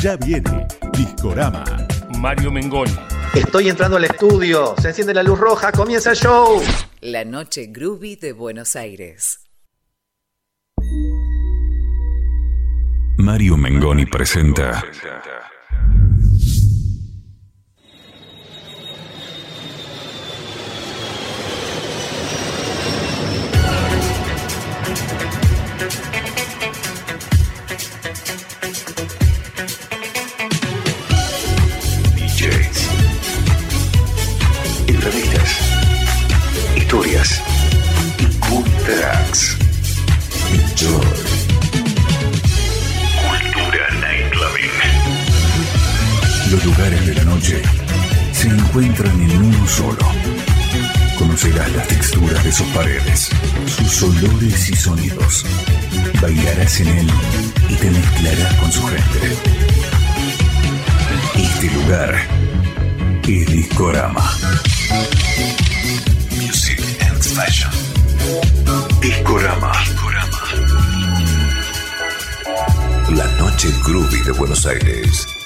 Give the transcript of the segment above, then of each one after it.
Ya viene Discorama. Mario Mengoni. Estoy entrando al estudio. Se enciende la luz roja. Comienza el show. La noche groovy de Buenos Aires. Mario Mengoni presenta. Tracks. Enjoy. Cultura Nightclubbing. Los lugares de la noche se encuentran en uno solo. Conocerás las texturas de sus paredes, sus olores y sonidos. Bailarás en él y te mezclarás con su gente. Este lugar es Discorama. Music and Fashion. Discorama. La noche groovy de Buenos Aires.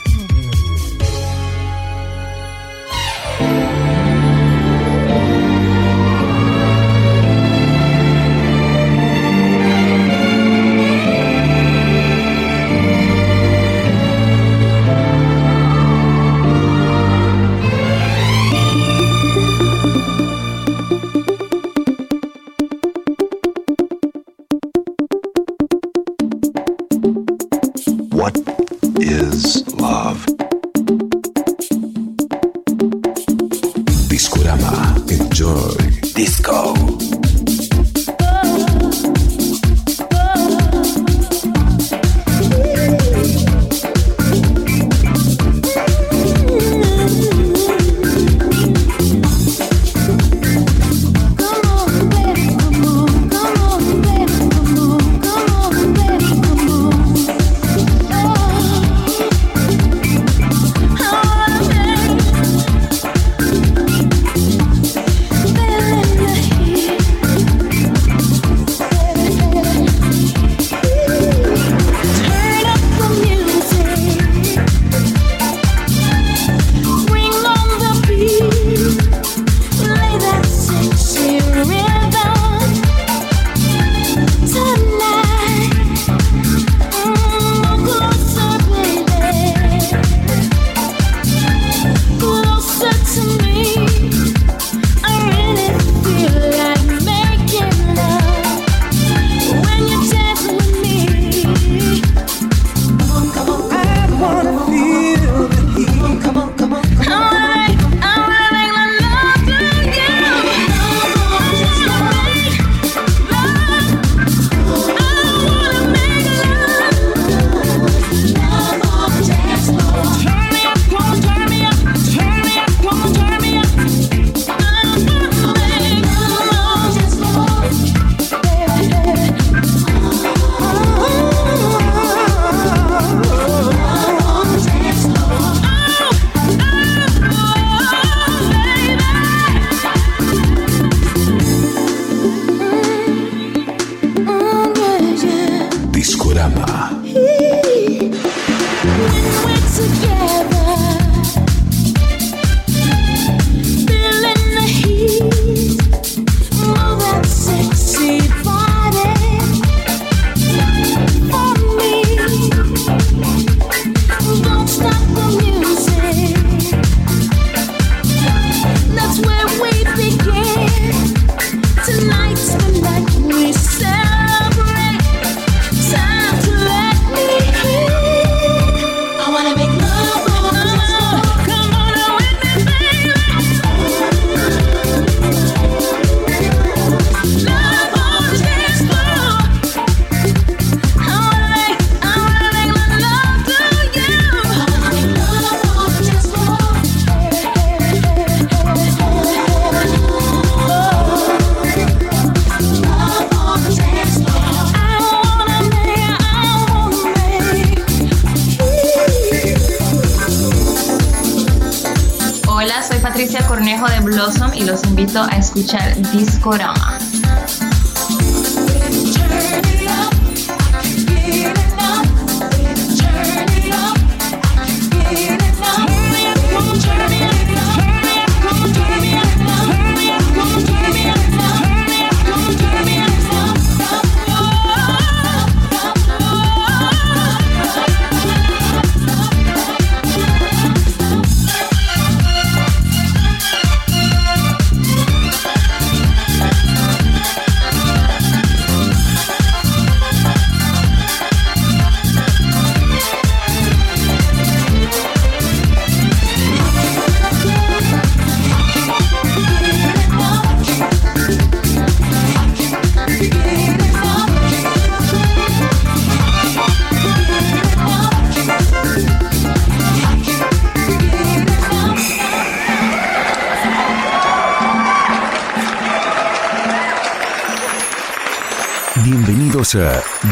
Escuchar Discorama.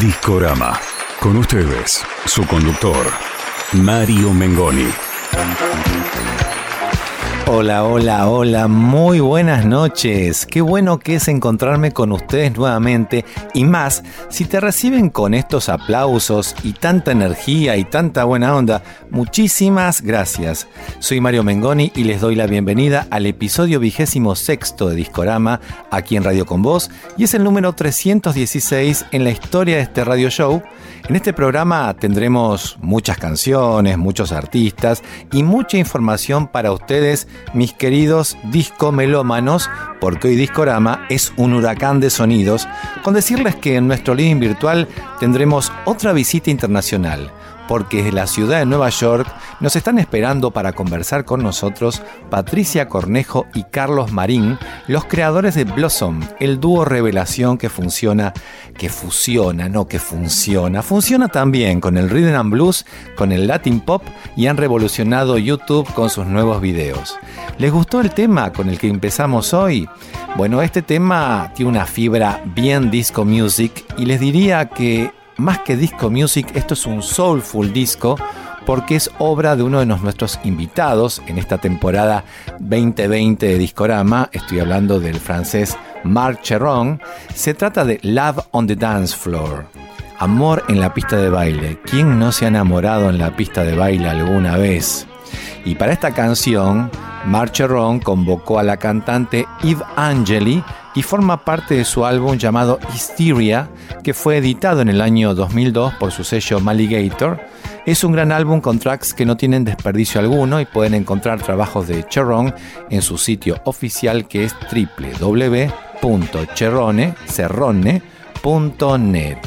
Discorama. Con ustedes, su conductor, Mario Mengoni. Hola, hola, hola, muy buenas noches. Qué bueno que es encontrarme con ustedes nuevamente y más si te reciben con estos aplausos y tanta energía y tanta buena onda. Muchísimas gracias. Soy Mario Mengoni y les doy la bienvenida al episodio vigésimo sexto de Discorama aquí en Radio Con Voz y es el número 316 en la historia de este radio show. En este programa tendremos muchas canciones, muchos artistas y mucha información para ustedes mis queridos discomelómanos, porque hoy Discorama es un huracán de sonidos, con decirles que en nuestro living virtual tendremos otra visita internacional porque desde la ciudad de Nueva York nos están esperando para conversar con nosotros Patricia Cornejo y Carlos Marín, los creadores de Blossom, el dúo revelación que funciona, que fusiona, no que funciona, funciona también con el rhythm and blues, con el latin pop y han revolucionado YouTube con sus nuevos videos. ¿Les gustó el tema con el que empezamos hoy? Bueno, este tema tiene una fibra bien disco music y les diría que más que disco music, esto es un soulful disco porque es obra de uno de nuestros invitados en esta temporada 2020 de Discorama. Estoy hablando del francés Marc Cheron. Se trata de Love on the Dance Floor. Amor en la pista de baile. ¿Quién no se ha enamorado en la pista de baile alguna vez? Y para esta canción, Marc Cheron convocó a la cantante Eve Angeli y forma parte de su álbum llamado Hysteria, que fue editado en el año 2002 por su sello Maligator. Es un gran álbum con tracks que no tienen desperdicio alguno y pueden encontrar trabajos de Cherron en su sitio oficial que es www.cherrone.net.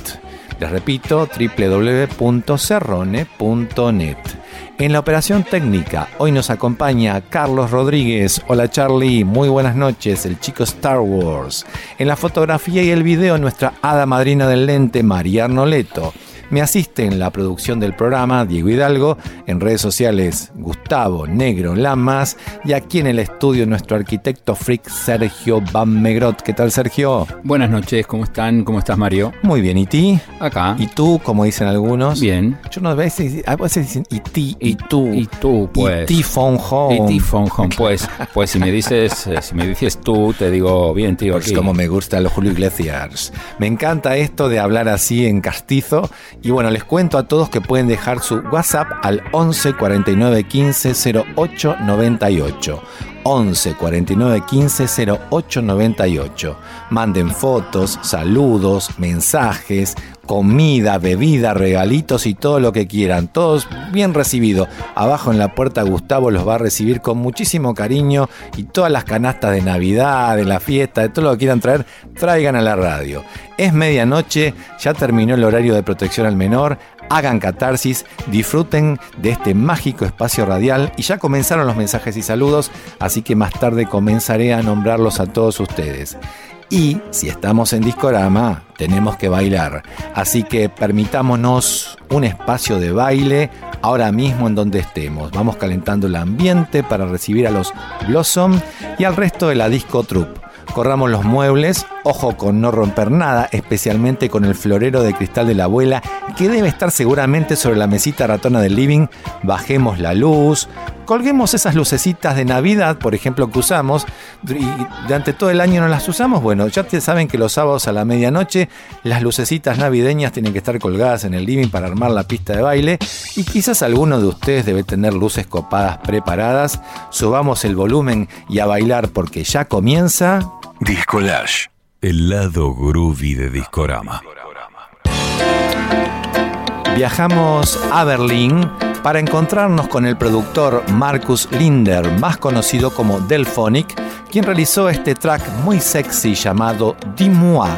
Les repito, www.cerrone.net. En la operación técnica, hoy nos acompaña Carlos Rodríguez. Hola Charlie, muy buenas noches, el chico Star Wars. En la fotografía y el video, nuestra hada madrina del lente, María Arnoleto. Me asiste en la producción del programa Diego Hidalgo, en redes sociales Gustavo Negro Lamas y aquí en el estudio nuestro arquitecto freak Sergio Van Megrot. ¿Qué tal Sergio? Buenas noches, ¿cómo están? ¿Cómo estás Mario? Muy bien, ¿y ti? Acá. ¿Y tú, como dicen algunos? Bien. Yo no a veces, a veces dicen y ti, y tú. Y tú, pues. Y ti phone home. Y ti phone home. Pues, pues si me dices, eh, si me dices tú, te digo bien, tío. Pues aquí. como me gusta los Julio Iglesias. Me encanta esto de hablar así en castizo. Y bueno, les cuento a todos que pueden dejar su WhatsApp al 11 49 15 08 98. 11 49 15 08 98. Manden fotos, saludos, mensajes, comida, bebida, regalitos y todo lo que quieran. Todos bien recibido. Abajo en la puerta Gustavo los va a recibir con muchísimo cariño y todas las canastas de Navidad, de la fiesta, de todo lo que quieran traer, traigan a la radio. Es medianoche, ya terminó el horario de protección al menor. Hagan catarsis, disfruten de este mágico espacio radial y ya comenzaron los mensajes y saludos, así que más tarde comenzaré a nombrarlos a todos ustedes. Y si estamos en Discorama, tenemos que bailar. Así que permitámonos un espacio de baile ahora mismo en donde estemos. Vamos calentando el ambiente para recibir a los Blossom y al resto de la disco troupe. Corramos los muebles, ojo con no romper nada, especialmente con el florero de cristal de la abuela, que debe estar seguramente sobre la mesita ratona del living. Bajemos la luz, colguemos esas lucecitas de Navidad, por ejemplo, que usamos, y durante todo el año no las usamos. Bueno, ya saben que los sábados a la medianoche las lucecitas navideñas tienen que estar colgadas en el living para armar la pista de baile. Y quizás alguno de ustedes debe tener luces copadas preparadas. Subamos el volumen y a bailar porque ya comienza. Discolage, el lado groovy de Discorama. Viajamos a Berlín para encontrarnos con el productor Marcus Linder, más conocido como Delphonic, quien realizó este track muy sexy llamado Dis-moi,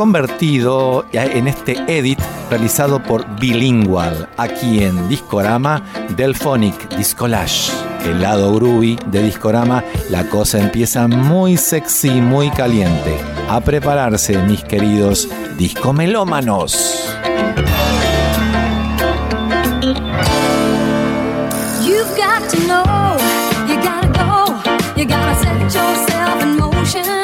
convertido en este edit realizado por Bilingual, aquí en Discorama Delphonic Discolage. El lado groovy de Discorama, la cosa empieza muy sexy, muy caliente. A prepararse, mis queridos discomelómanos. You've got to know, go, set yourself in motion.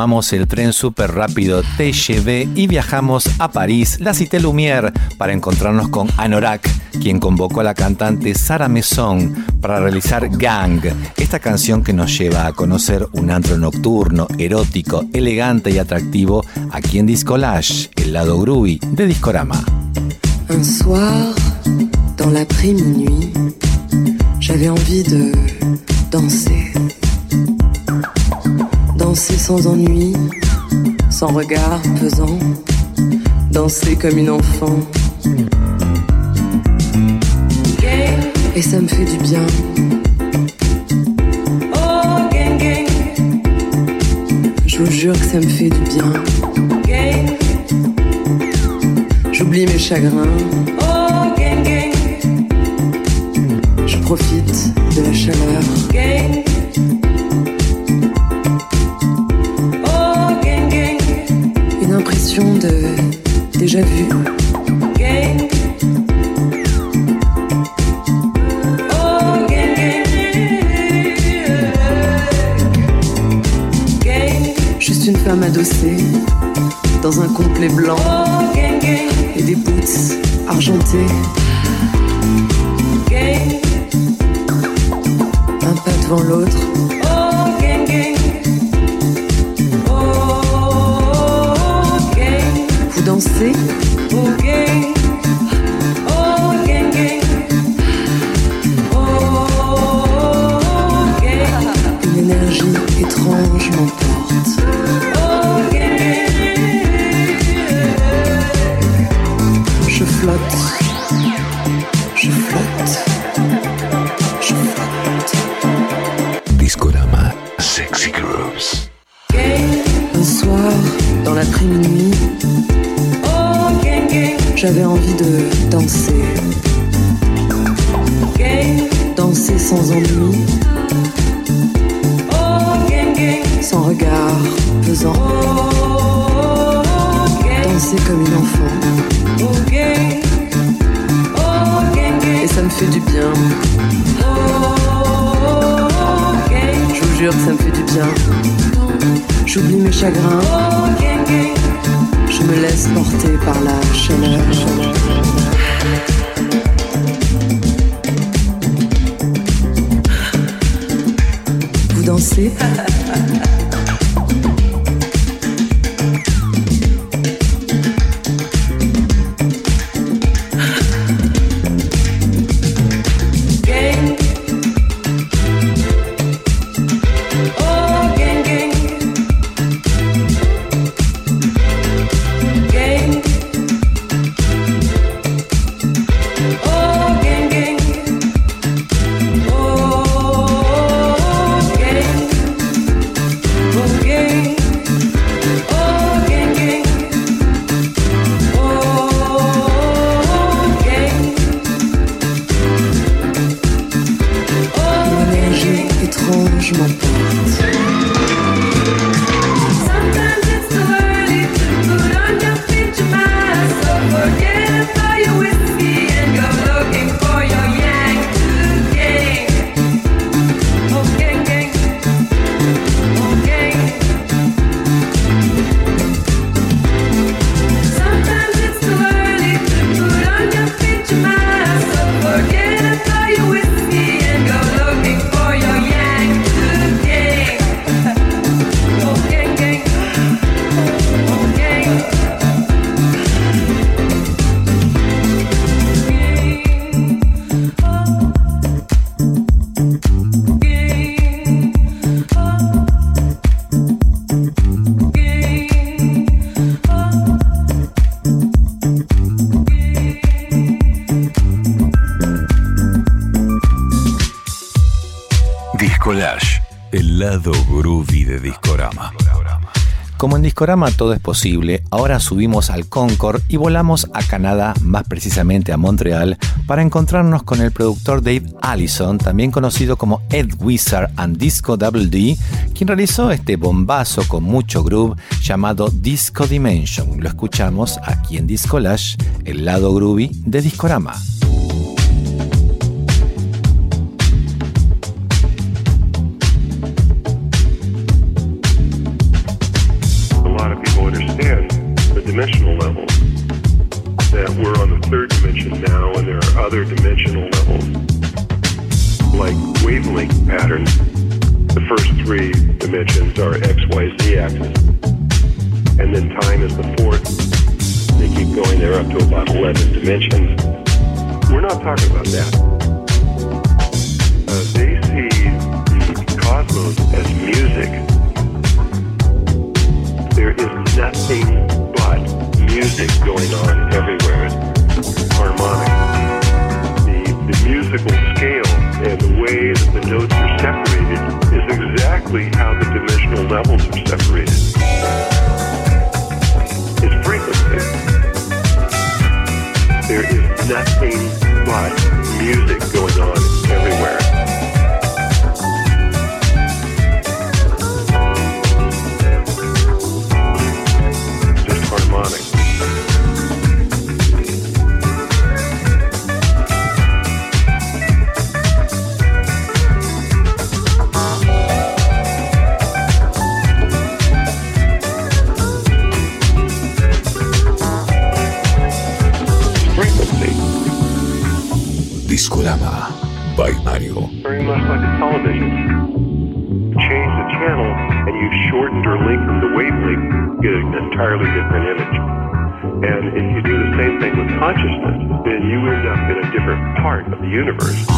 tomamos el tren súper rápido TGV y viajamos a París, la Cité Lumière, para encontrarnos con Anorak, quien convocó a la cantante Sara Messon para realizar Gang, esta canción que nos lleva a conocer un antro nocturno, erótico, elegante y atractivo aquí en Discolage, el lado groovy de Discorama. Un soir, dans l'après-minuit, j'avais envie de danser. danser sans ennui, sans regard pesant, danser comme une enfant. Et ça me fait du bien. Je vous jure que ça me fait du bien. J'oublie mes chagrins. Je profite de la chaleur. de déjà vu. Juste une femme adossée dans un complet blanc et des boots argentés. Un pas devant l'autre See? De Discorama. Como en Discorama todo es posible, ahora subimos al Concord y volamos a Canadá, más precisamente a Montreal, para encontrarnos con el productor Dave Allison, también conocido como Ed Wizard and Disco Double D, quien realizó este bombazo con mucho groove llamado Disco Dimension. Lo escuchamos aquí en Discolage, el lado groovy de Discorama. Dimensions are X, Y, Z axis, and then time is the fourth. They keep going there up to about 11 dimensions. We're not talking about that. Uh, they see the cosmos as music there is nothing but music going on everywhere. Harmonic. The, the musical scale and the way that the notes are separated is exactly how the dimensional levels are separated. It's frequency. There is nothing but music going on everywhere. Very much like a television. Change the channel and you shortened or lengthened the wavelength, get an entirely different image. And if you do the same thing with consciousness, then you end up in a different part of the universe.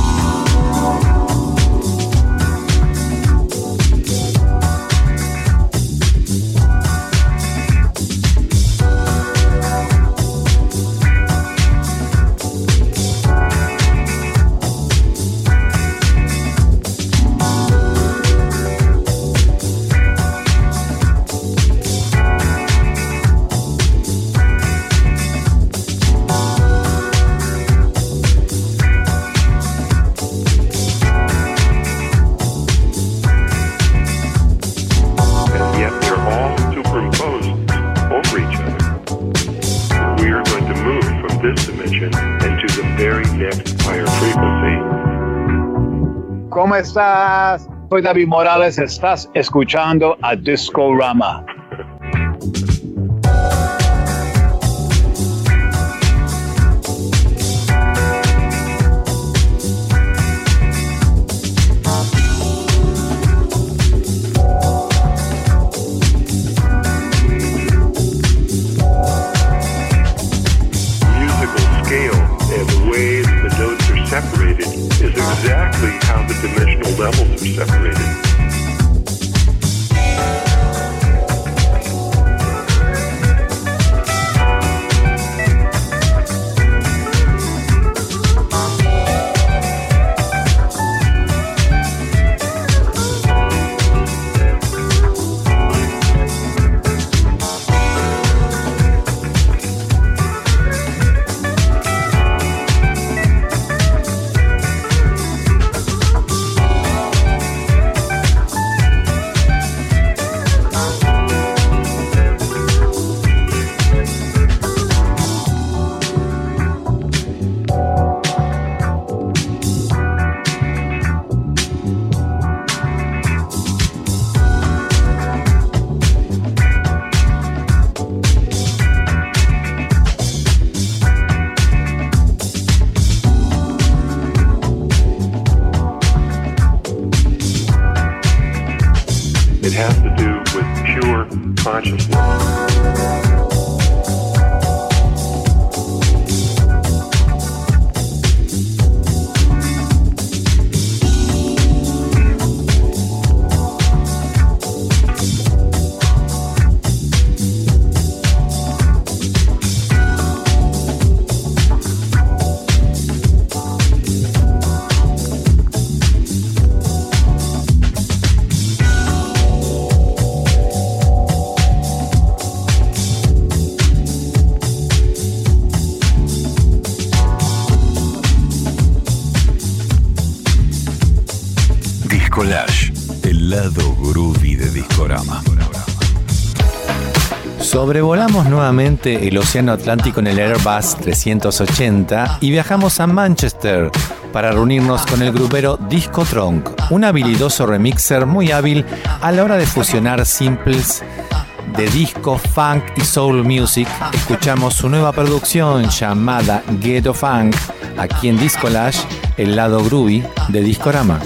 Soy David Morales, estás escuchando a Disco Rama. Exactly how the dimensional levels are separated. Nuevamente el Océano Atlántico en el Airbus 380 y viajamos a Manchester para reunirnos con el grupero Disco Trunk, un habilidoso remixer muy hábil a la hora de fusionar simples de disco, funk y soul music. Escuchamos su nueva producción llamada Ghetto Funk aquí en Discolage, el lado groovy de Discorama.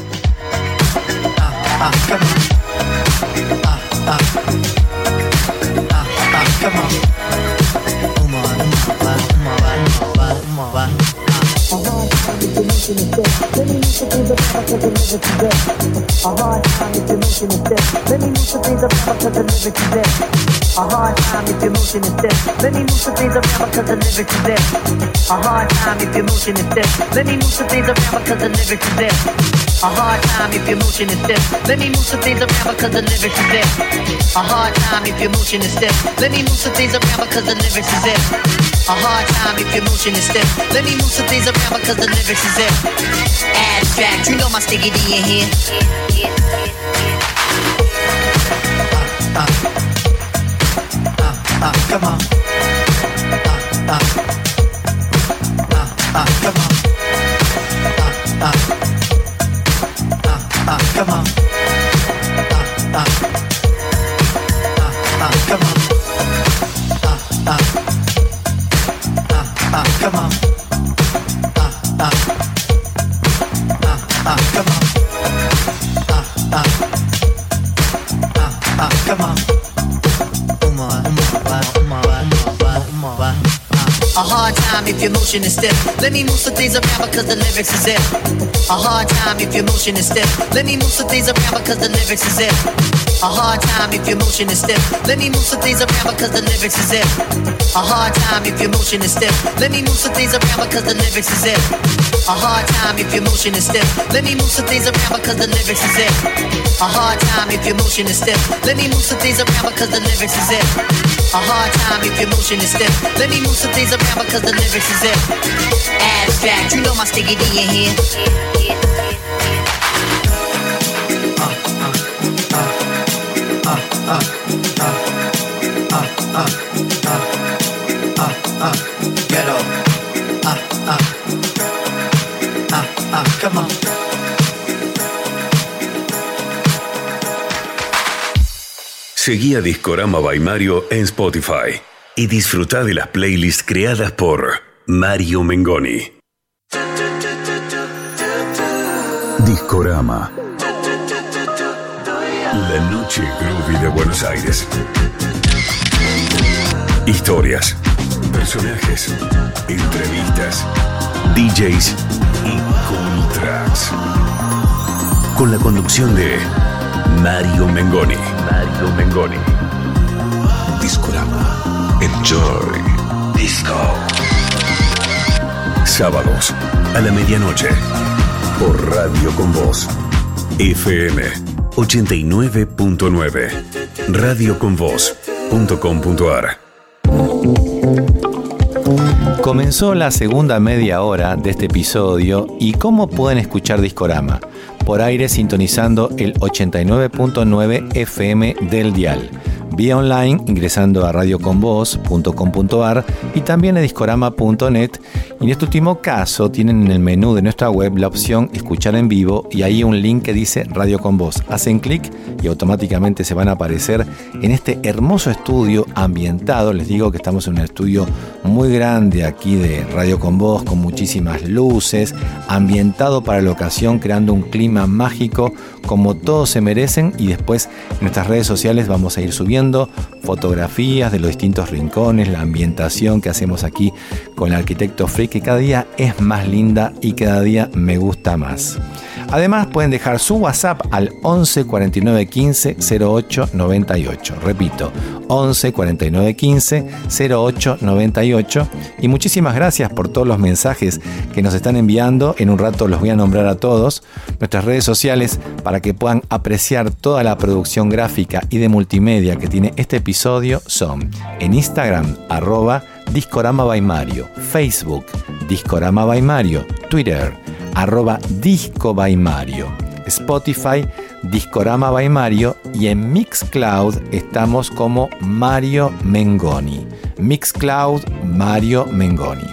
death. A hard time if your notion is dead. Let me move some things around because I live it to death. A hard time if your notion is dead. Let me move some things around because I live it to death. A hard time if your notion is dead. Let me move some things around because I live it to death. A hard time if your motion is stiff. Let me move some things around because the lyrics is there. A hard time if your motion is stiff. Let me move some things around because the lyrics is there. A hard time if your motion is stiff. Let me move some things around because the lyrics is there. Abstract, you know my stickity in here. Uh, come on. Uh, uh, uh, motion is stiff. Let me move some things around because the lyrics is it. A hard time if your motion is stiff. Let me move some things around because the lyrics is it. A hard time if your motion is stiff. Let me move some things around because the lyrics is it. A hard time if your motion is stiff. Let me move some things around because the lyrics is it. A hard time if your motion is stiff. Let me move some things around because the lyrics is it. A hard time if your motion is stiff. Let me move some things around because the lyrics is it. A hard time if your motion is stiff. Let me move some things around because the lyrics is it. Abstract, you know my sticky D in here. Seguí a Discorama by Mario en Spotify y disfruta de las playlists creadas por Mario Mengoni. Discorama. La noche groovy de Buenos Aires. Historias, personajes, entrevistas, DJs y cool tracks. Con la conducción de Mario Mengoni. Mario Mengoni. Discorama. Enjoy. Disco. Sábados a la medianoche. Por Radio con Voz. FM 89.9. Radioconvoz.com.ar. Comenzó la segunda media hora de este episodio y cómo pueden escuchar Discorama por aire sintonizando el 89.9 FM del dial. Vía online ingresando a radioconvoz.com.ar y también a discorama.net. Y en este último caso tienen en el menú de nuestra web la opción escuchar en vivo y ahí un link que dice Radio con Voz. Hacen clic y automáticamente se van a aparecer en este hermoso estudio ambientado. Les digo que estamos en un estudio muy grande aquí de Radio con Voz con muchísimas luces, ambientado para la ocasión creando un clima mágico como todos se merecen y después en nuestras redes sociales vamos a ir subiendo fotografías de los distintos rincones, la ambientación que hacemos aquí con el arquitecto Free que cada día es más linda y cada día me gusta más. Además pueden dejar su WhatsApp al 11 49 15 08 98. Repito, 11 49 15 08 98. Y muchísimas gracias por todos los mensajes que nos están enviando. En un rato los voy a nombrar a todos. Nuestras redes sociales para que puedan apreciar toda la producción gráfica y de multimedia que tiene este episodio son en Instagram arroba Discorama by Mario, Facebook Discorama by Mario, Twitter arroba Disco by Mario, Spotify Discorama by Mario y en Mixcloud estamos como Mario Mengoni. Mixcloud Mario Mengoni.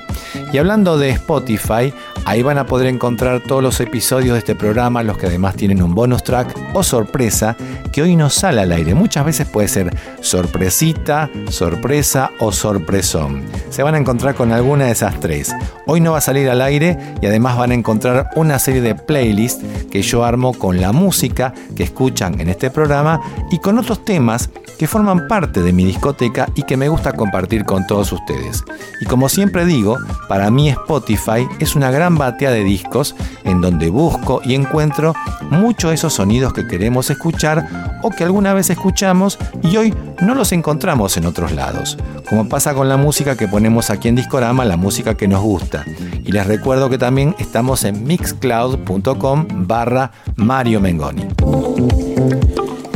Y hablando de Spotify, ahí van a poder encontrar todos los episodios de este programa, los que además tienen un bonus track o sorpresa que hoy no sale al aire. Muchas veces puede ser sorpresita, sorpresa o sorpresón. Se van a encontrar con alguna de esas tres. Hoy no va a salir al aire y además van a encontrar una serie de playlists que yo armo con la música que escuchan en este programa y con otros temas que forman parte de mi discoteca y que me gusta compartir con todos ustedes. Y como siempre digo, para mí Spotify es una gran batea de discos en donde busco y encuentro muchos esos sonidos que queremos escuchar o que alguna vez escuchamos y hoy no los encontramos en otros lados. Como pasa con la música que ponemos aquí en Discorama, la música que nos gusta. Y les recuerdo que también estamos en mixcloud.com barra Mario Mengoni.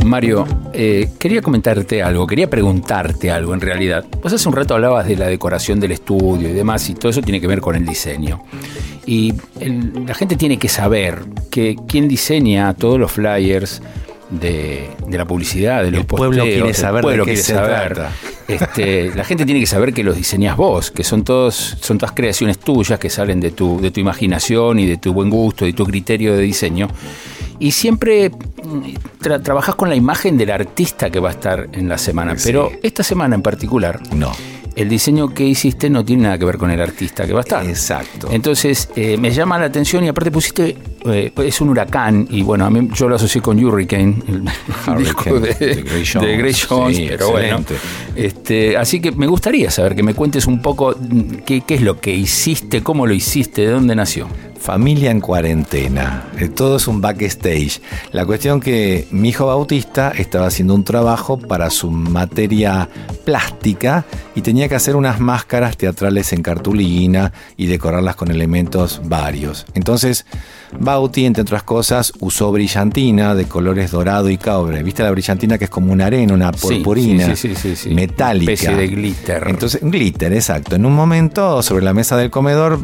Mario, eh, quería comentarte algo, quería preguntarte algo en realidad. Vos hace un rato hablabas de la decoración del estudio y demás, y todo eso tiene que ver con el diseño. Y el- la gente tiene que saber que quién diseña todos los flyers de, de la publicidad, de los El pueblo quiere el saber de pueblo qué quiere se saber. trata. Este, la gente tiene que saber que los diseñas vos, que son todos, son todas creaciones tuyas que salen de tu, de tu imaginación y de tu buen gusto y tu criterio de diseño. Y siempre mm, tra- trabajas con la imagen del artista que va a estar en la semana. Pero esta semana en particular, no. El diseño que hiciste no tiene nada que ver con el artista que va a estar. Exacto. Entonces, eh, me llama la atención y aparte pusiste, eh, es un huracán, y bueno, a mí yo lo asocié con Hurricane, el disco de, de Gray Jones. de Gray Jones, Sí, pero bueno. excelente. Este, así que me gustaría saber que me cuentes un poco mm, qué, qué es lo que hiciste, cómo lo hiciste, de dónde nació. Familia en cuarentena. Eh, Todo es un backstage. La cuestión que mi hijo Bautista estaba haciendo un trabajo para su materia plástica y tenía que hacer unas máscaras teatrales en cartulina y decorarlas con elementos varios. Entonces, Bauti, entre otras cosas, usó brillantina de colores dorado y cobre. ¿Viste la brillantina que es como una arena, una purpurina sí, sí, sí, metálica? Una especie de glitter. Entonces, glitter, exacto. En un momento, sobre la mesa del comedor,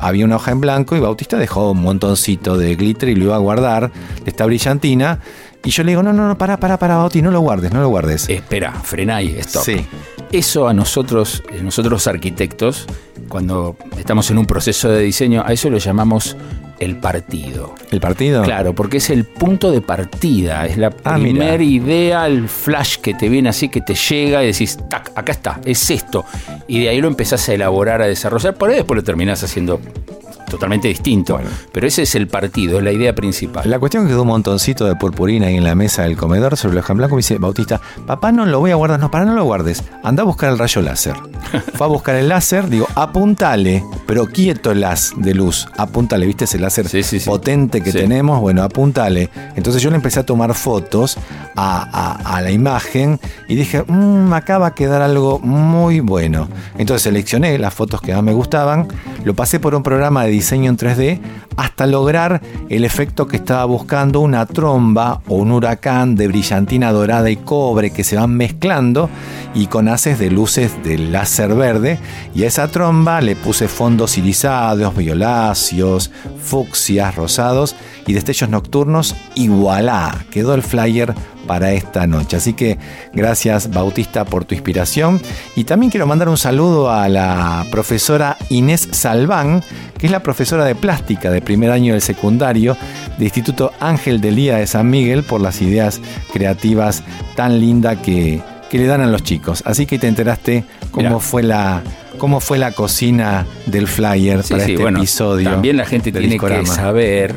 había una hoja en blanco y Bautista dejó un montoncito de glitter y lo iba a guardar de esta brillantina. Y yo le digo, no, no, no, para, para, para, Bauti, no lo guardes, no lo guardes. Espera, frena ahí, stop. Sí. Eso a nosotros, eh, nosotros arquitectos, cuando estamos en un proceso de diseño, a eso lo llamamos el partido. ¿El partido? Claro, porque es el punto de partida, es la Ah, primera idea, el flash que te viene así, que te llega y decís, tac, acá está, es esto. Y de ahí lo empezás a elaborar, a desarrollar, por ahí después lo terminás haciendo totalmente distinto. Pero ese es el partido, es la idea principal. La cuestión es que quedó un montoncito de purpurina ahí en la mesa del comedor sobre la hoja en blanco. Me dice, Bautista, papá no lo voy a guardar. No, para, no lo guardes. Anda a buscar el rayo láser. Fue a buscar el láser, digo, apuntale, pero quieto el haz de luz. Apuntale, ¿viste ese láser potente que tenemos? Bueno, apuntale. Entonces yo le empecé a tomar fotos a, a- a la imagen y dije, mmm, acá va a quedar algo muy bueno. Entonces seleccioné las fotos que más me gustaban, lo pasé por un programa de diseño en 3D hasta lograr el efecto que estaba buscando, una tromba o un huracán de brillantina dorada y cobre que se van mezclando y con haces de luces de láser verde. Y a esa tromba le puse fondos irisados, violáceos, fucsias, rosados y destellos nocturnos y voilà, quedó el flyer para esta noche. Así que gracias Bautista por tu inspiración y también quiero mandar un saludo a la profesora Inés Salván, que es la profesora de plástica de primer año del secundario de Instituto Ángel del Día de San Miguel por las ideas creativas tan lindas que, que le dan a los chicos. Así que te enteraste cómo Mirá. fue la cómo fue la cocina del flyer Sí, para sí, este bueno, episodio. También la gente de tiene Discorama. que saber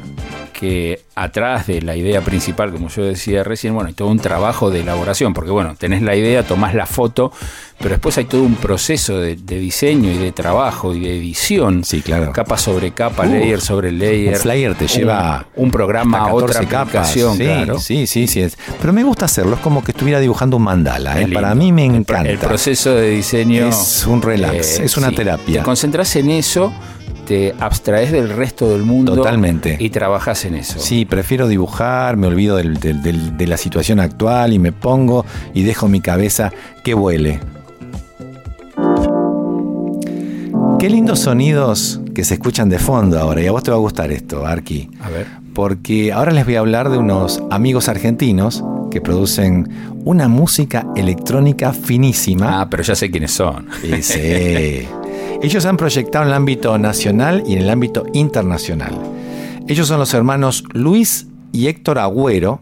que atrás de la idea principal, como yo decía recién, bueno, hay todo un trabajo de elaboración, porque bueno, tenés la idea, tomás la foto, pero después hay todo un proceso de, de diseño y de trabajo y de edición. Sí, claro. Capa sobre capa, Uh, layer sobre layer. Un flyer te lleva un, un programa, hasta otra 14 capas. aplicación, sí, claro. sí, sí, sí. es- Pero me gusta hacerlo, es como que estuviera dibujando un mandala. ¿eh? Para mí me encanta. El, proceso de diseño Es un relax, es una terapia. Te concentras en eso, te abstraes del resto del mundo. Totalmente. Y trabajas en eso. Sí, prefiero dibujar, me olvido del- del- del- de la situación actual y me pongo y dejo mi cabeza que vuele. Qué lindos sonidos que se escuchan de fondo ahora. Y a vos te va a gustar esto, Arki. A ver. Porque ahora les voy a hablar de unos amigos argentinos que producen una música electrónica finísima. Ah, pero ya sé quiénes son. Sí, sí. Ellos han proyectado en el ámbito nacional y en el ámbito internacional. Ellos son los hermanos Luis y Héctor Agüero,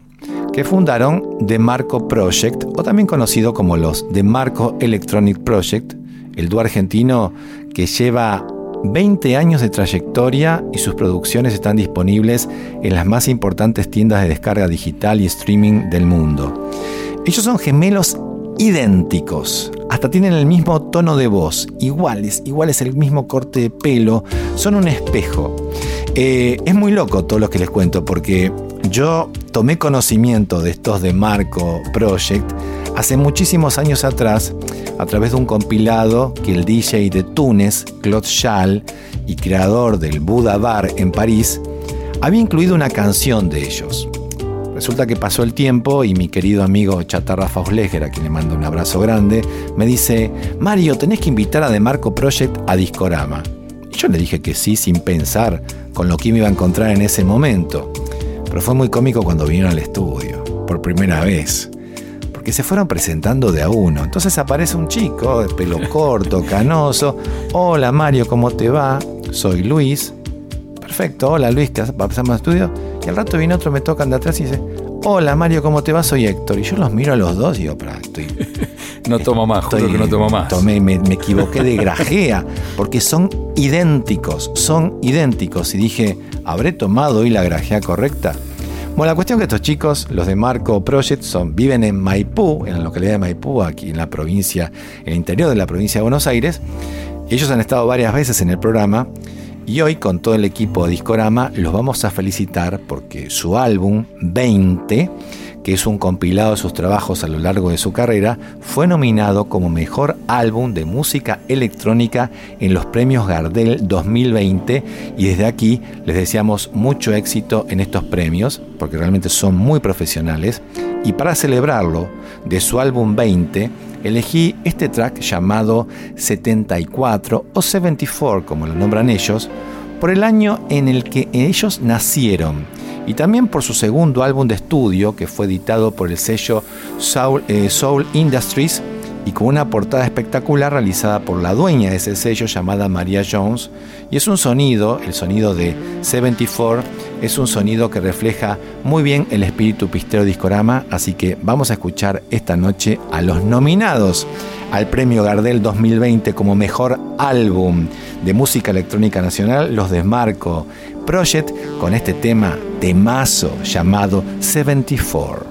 que fundaron The Marco Project, o también conocido como los The Marco Electronic Project, el dúo argentino que lleva 20 años de trayectoria y sus producciones están disponibles en las más importantes tiendas de descarga digital y streaming del mundo. Ellos son gemelos idénticos, hasta tienen el mismo tono de voz, iguales, iguales el mismo corte de pelo, son un espejo. Eh, es muy loco todo lo que les cuento porque yo tomé conocimiento de estos de Marco Project hace muchísimos años atrás a través de un compilado que el DJ de Túnez, Claude Schall, y creador del Buda Bar en París, había incluido una canción de ellos. Resulta que pasó el tiempo y mi querido amigo Chatarra Fausleger, a quien le mando un abrazo grande, me dice, Mario, tenés que invitar a The Marco Project a Discorama. Y yo le dije que sí, sin pensar con lo que me iba a encontrar en ese momento. Pero fue muy cómico cuando vinieron al estudio, por primera vez. Porque se fueron presentando de a uno. Entonces aparece un chico de pelo corto, canoso. Hola Mario, ¿cómo te va? Soy Luis. Perfecto, hola Luis, ¿qué haces? pasamos al estudio? Y al rato viene otro, me tocan de atrás y dice, hola Mario, ¿cómo te va? Soy Héctor. Y yo los miro a los dos y digo, "Pará, estoy... No tomo más, juro estoy- que no tomo más. Tomé, me, me equivoqué de grajea, porque son idénticos, son idénticos. Y dije, ¿habré tomado hoy la grajea correcta? Bueno, la cuestión es que estos chicos, los de Marco Project, son, viven en Maipú, en la localidad de Maipú, aquí en la provincia, en el interior de la provincia de Buenos Aires. Ellos han estado varias veces en el programa y hoy con todo el equipo de Discorama los vamos a felicitar porque su álbum 20, que es un compilado de sus trabajos a lo largo de su carrera, fue nominado como mejor álbum de música electrónica en los premios Gardel 2020 y desde aquí les deseamos mucho éxito en estos premios porque realmente son muy profesionales. Y para celebrarlo de su álbum 20 elegí este track llamado 74 o 74 como lo nombran ellos por el año en el que ellos nacieron y también por su segundo álbum de estudio que fue editado por el sello Soul, eh, Soul Industries y con una portada espectacular realizada por la dueña de ese sello llamada Maria Jones. Y es un sonido, el sonido de 74 es un sonido que refleja muy bien el espíritu pistero discorama, así que vamos a escuchar esta noche a los nominados al Premio Gardel 2020 como mejor álbum de música electrónica nacional, los de Marco Project, con este tema temazo llamado 74.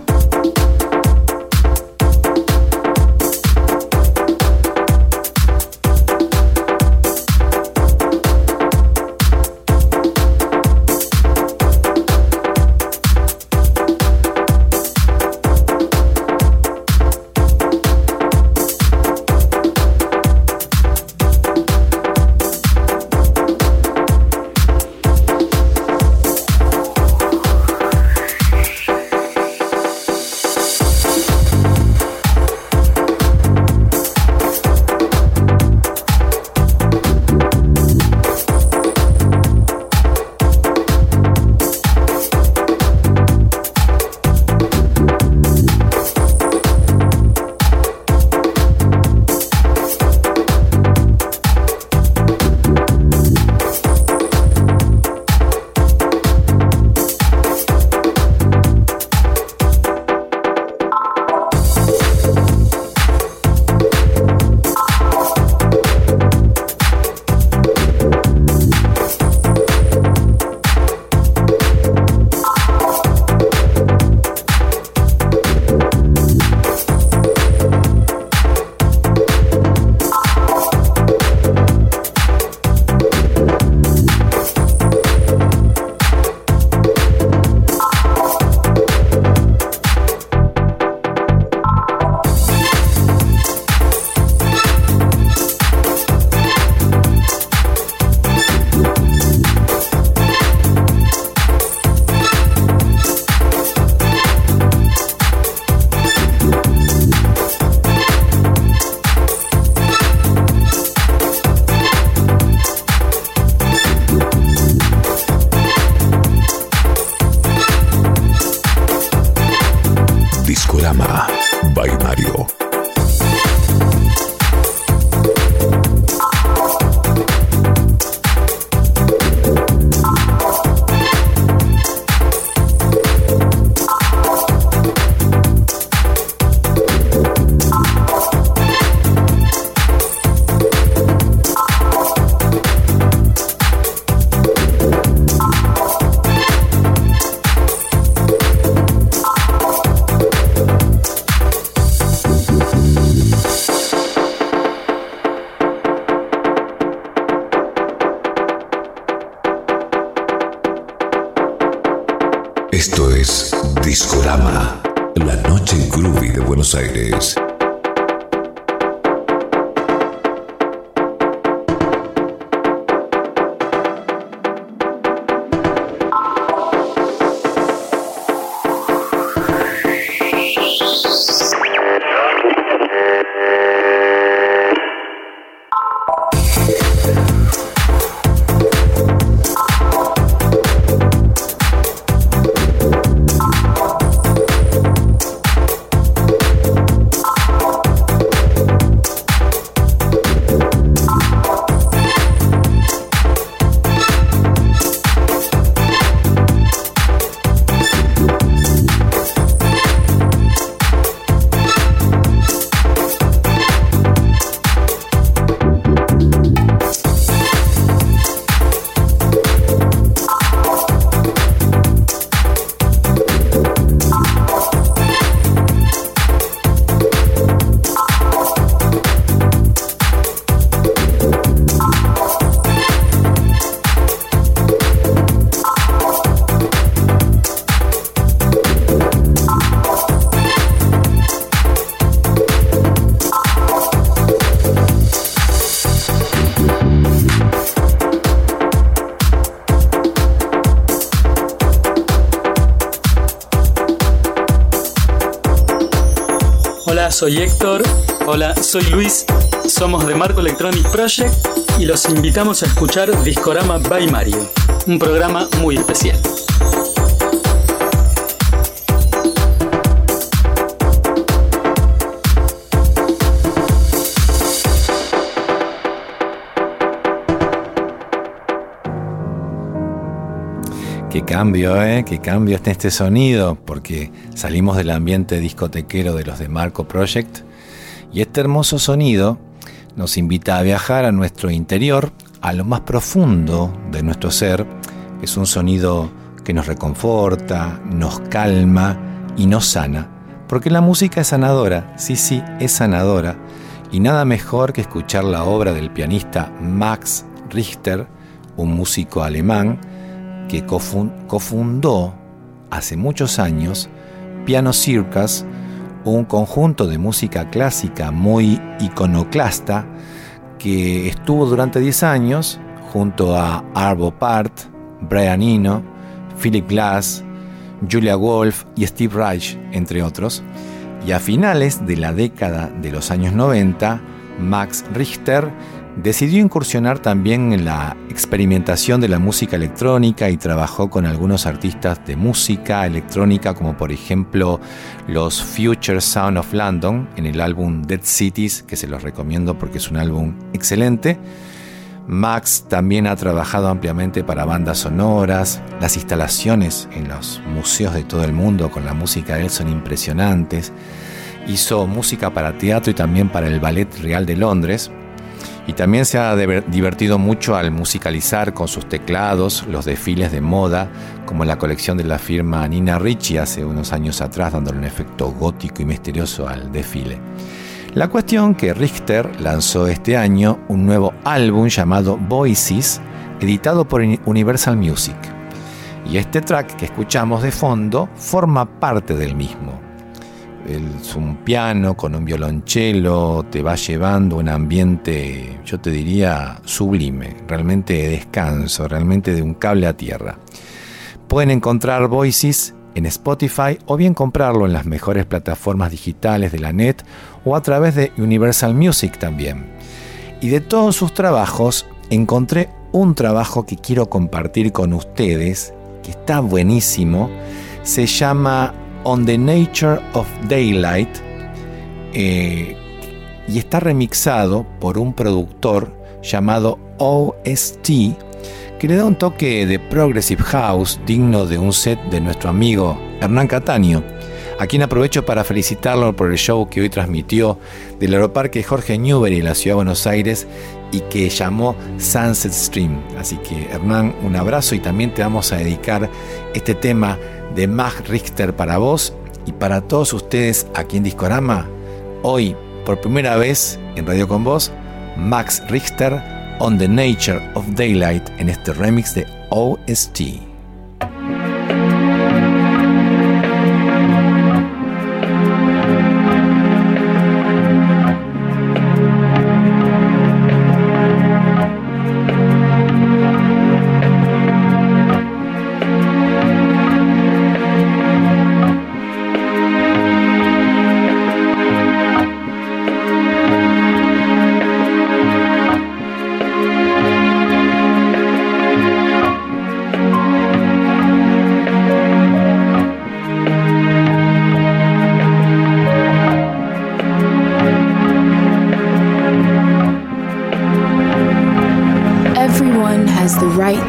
Soy Héctor. Hola, soy Luis. Somos de Marco Electronic Project y los invitamos a escuchar Discorama by Mario, un programa muy especial. Qué cambio, ¿eh? Qué cambio está este sonido, porque salimos del ambiente discotequero de los de Marco Project y este hermoso sonido nos invita a viajar a nuestro interior, a lo más profundo de nuestro ser. Es un sonido que nos reconforta, nos calma y nos sana, porque la música es sanadora, sí, sí, es sanadora, y nada mejor que escuchar la obra del pianista Max Richter, un músico alemán, que cofun- cofundó hace muchos años Piano Circus, un conjunto de música clásica muy iconoclasta que estuvo durante 10 años junto a Arvo Part, Brian Eno, Philip Glass, Julia Wolf y Steve Reich, entre otros. Y a finales de la década de los años 90, Max Richter decidió incursionar también en la experimentación de la música electrónica y trabajó con algunos artistas de música electrónica como por ejemplo los Future Sound of London en el álbum Dead Cities, que se los recomiendo porque es un álbum excelente. Max también ha trabajado ampliamente para bandas sonoras, las instalaciones en los museos de todo el mundo con la música de él son impresionantes. Hizo música para teatro y también para el Ballet Real de Londres. Y también se ha divertido mucho al musicalizar con sus teclados los desfiles de moda, como la colección de la firma Nina Ricci hace unos años atrás, dándole un efecto gótico y misterioso al desfile. La cuestión que Richter lanzó este año un nuevo álbum llamado Voices, editado por Uni- Universal Music. Y este track que escuchamos de fondo forma parte del mismo. Es un piano con un violonchelo, te va llevando un ambiente, yo te diría, sublime, realmente de descanso, realmente de un cable a tierra. Pueden encontrar Voices en Spotify o bien comprarlo en las mejores plataformas digitales de la net o a través de Universal Music también. Y de todos sus trabajos encontré un trabajo que quiero compartir con ustedes, que está buenísimo, se llama On the Nature of Daylight eh, y está remixado por un productor llamado OST que le da un toque de Progressive House digno de un set de nuestro amigo Hernán Cataño, a quien aprovecho para felicitarlo por el show que hoy transmitió del Aeroparque Jorge Newbery en la Ciudad de Buenos Aires y que llamó Sunset Stream. Así que Hernán, un abrazo y también te vamos a dedicar este tema de Max Richter para vos y para todos ustedes aquí en Discorama. Hoy, por primera vez en Radio con Vos, Max Richter on the Nature of Daylight en este remix de OST.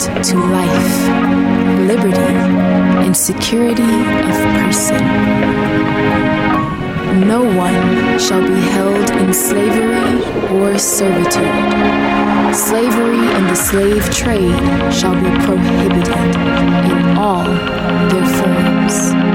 To life, liberty, and security of person. No one shall be held in slavery or servitude. Slavery and the slave trade shall be prohibited in all their forms.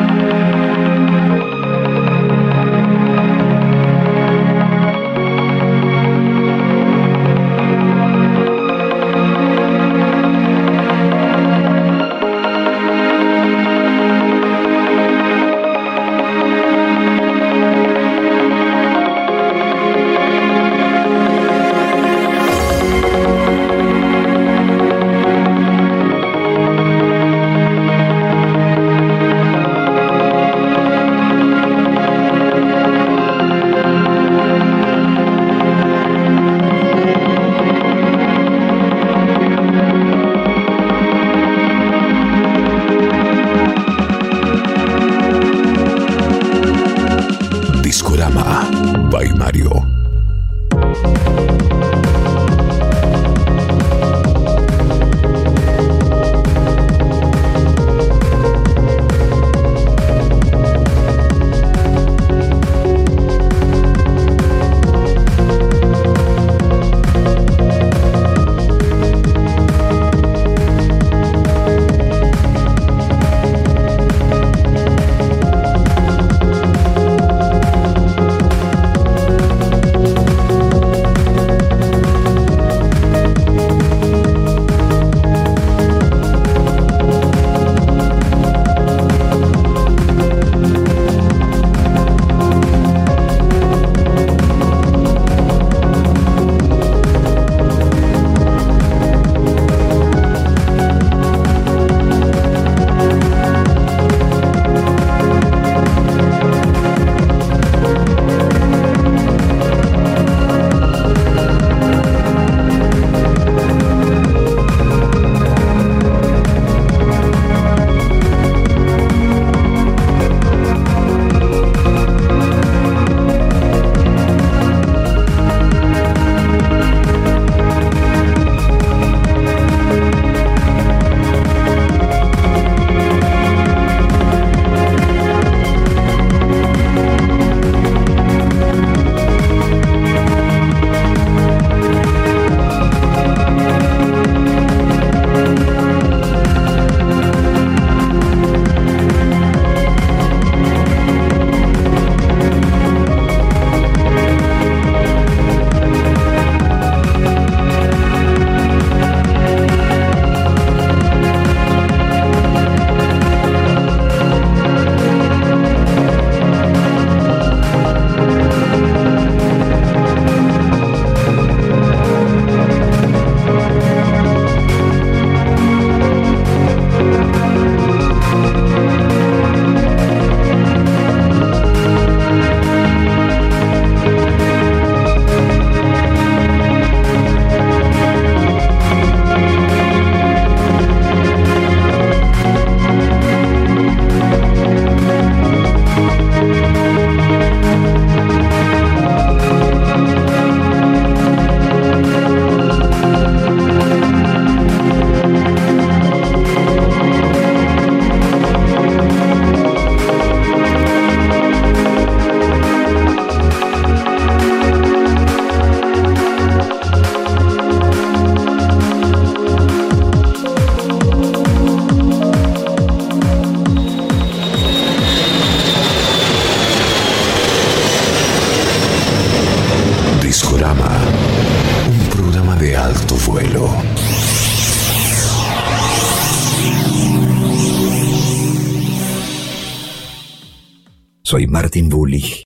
Martin Bully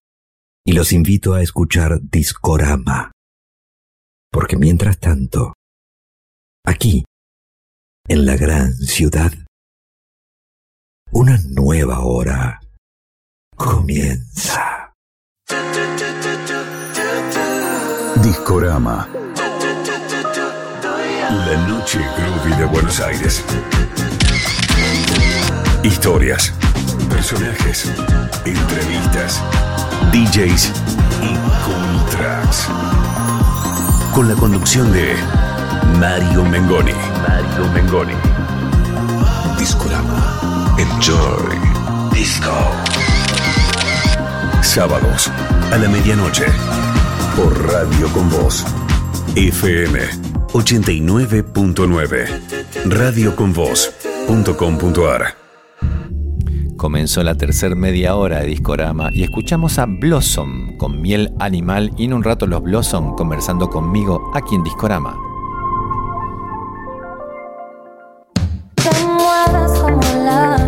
y los invito a escuchar Discorama. Porque mientras tanto, aquí, en la gran ciudad, una nueva hora comienza. Discorama. La noche groovy de Buenos Aires. Historias, personajes, entrevistas, DJs y contras. Con la conducción de Mario Mengoni. Mario Mengoni. Discorama. Enjoy. Disco. Sábados a la medianoche. Por Radio con Voz. FM 89.9. Radioconvoz.com.ar. Comenzó la tercer media hora de Discorama y escuchamos a Blossom con miel animal y en un rato los Blossom conversando conmigo aquí en Discorama. Te mueves como la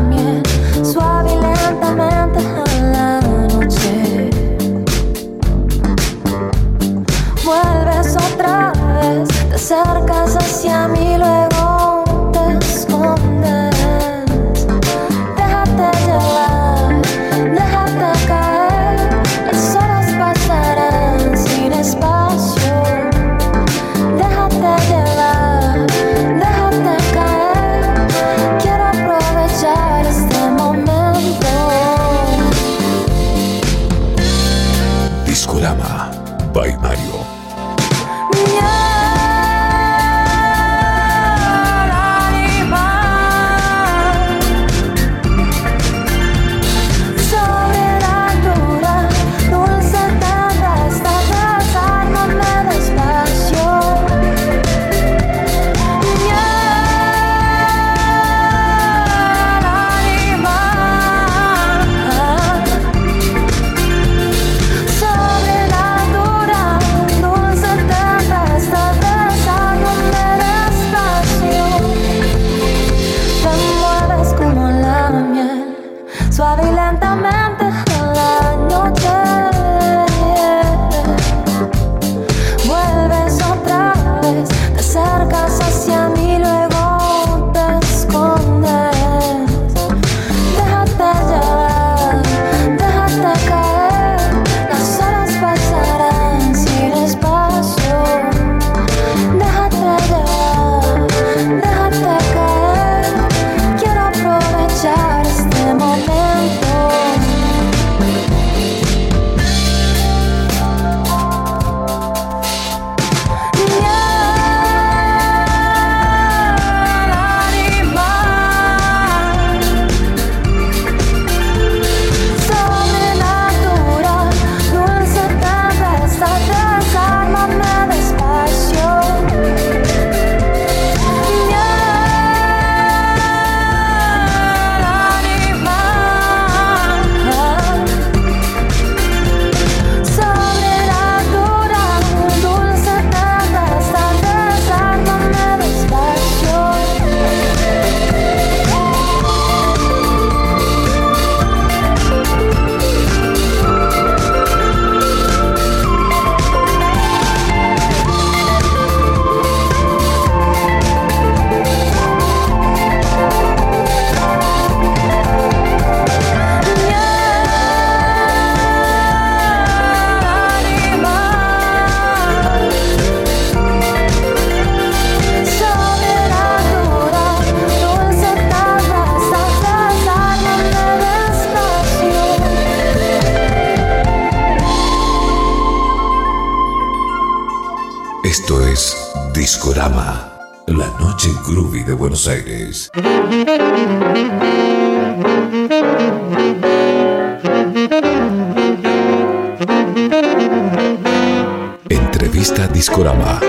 Discorama.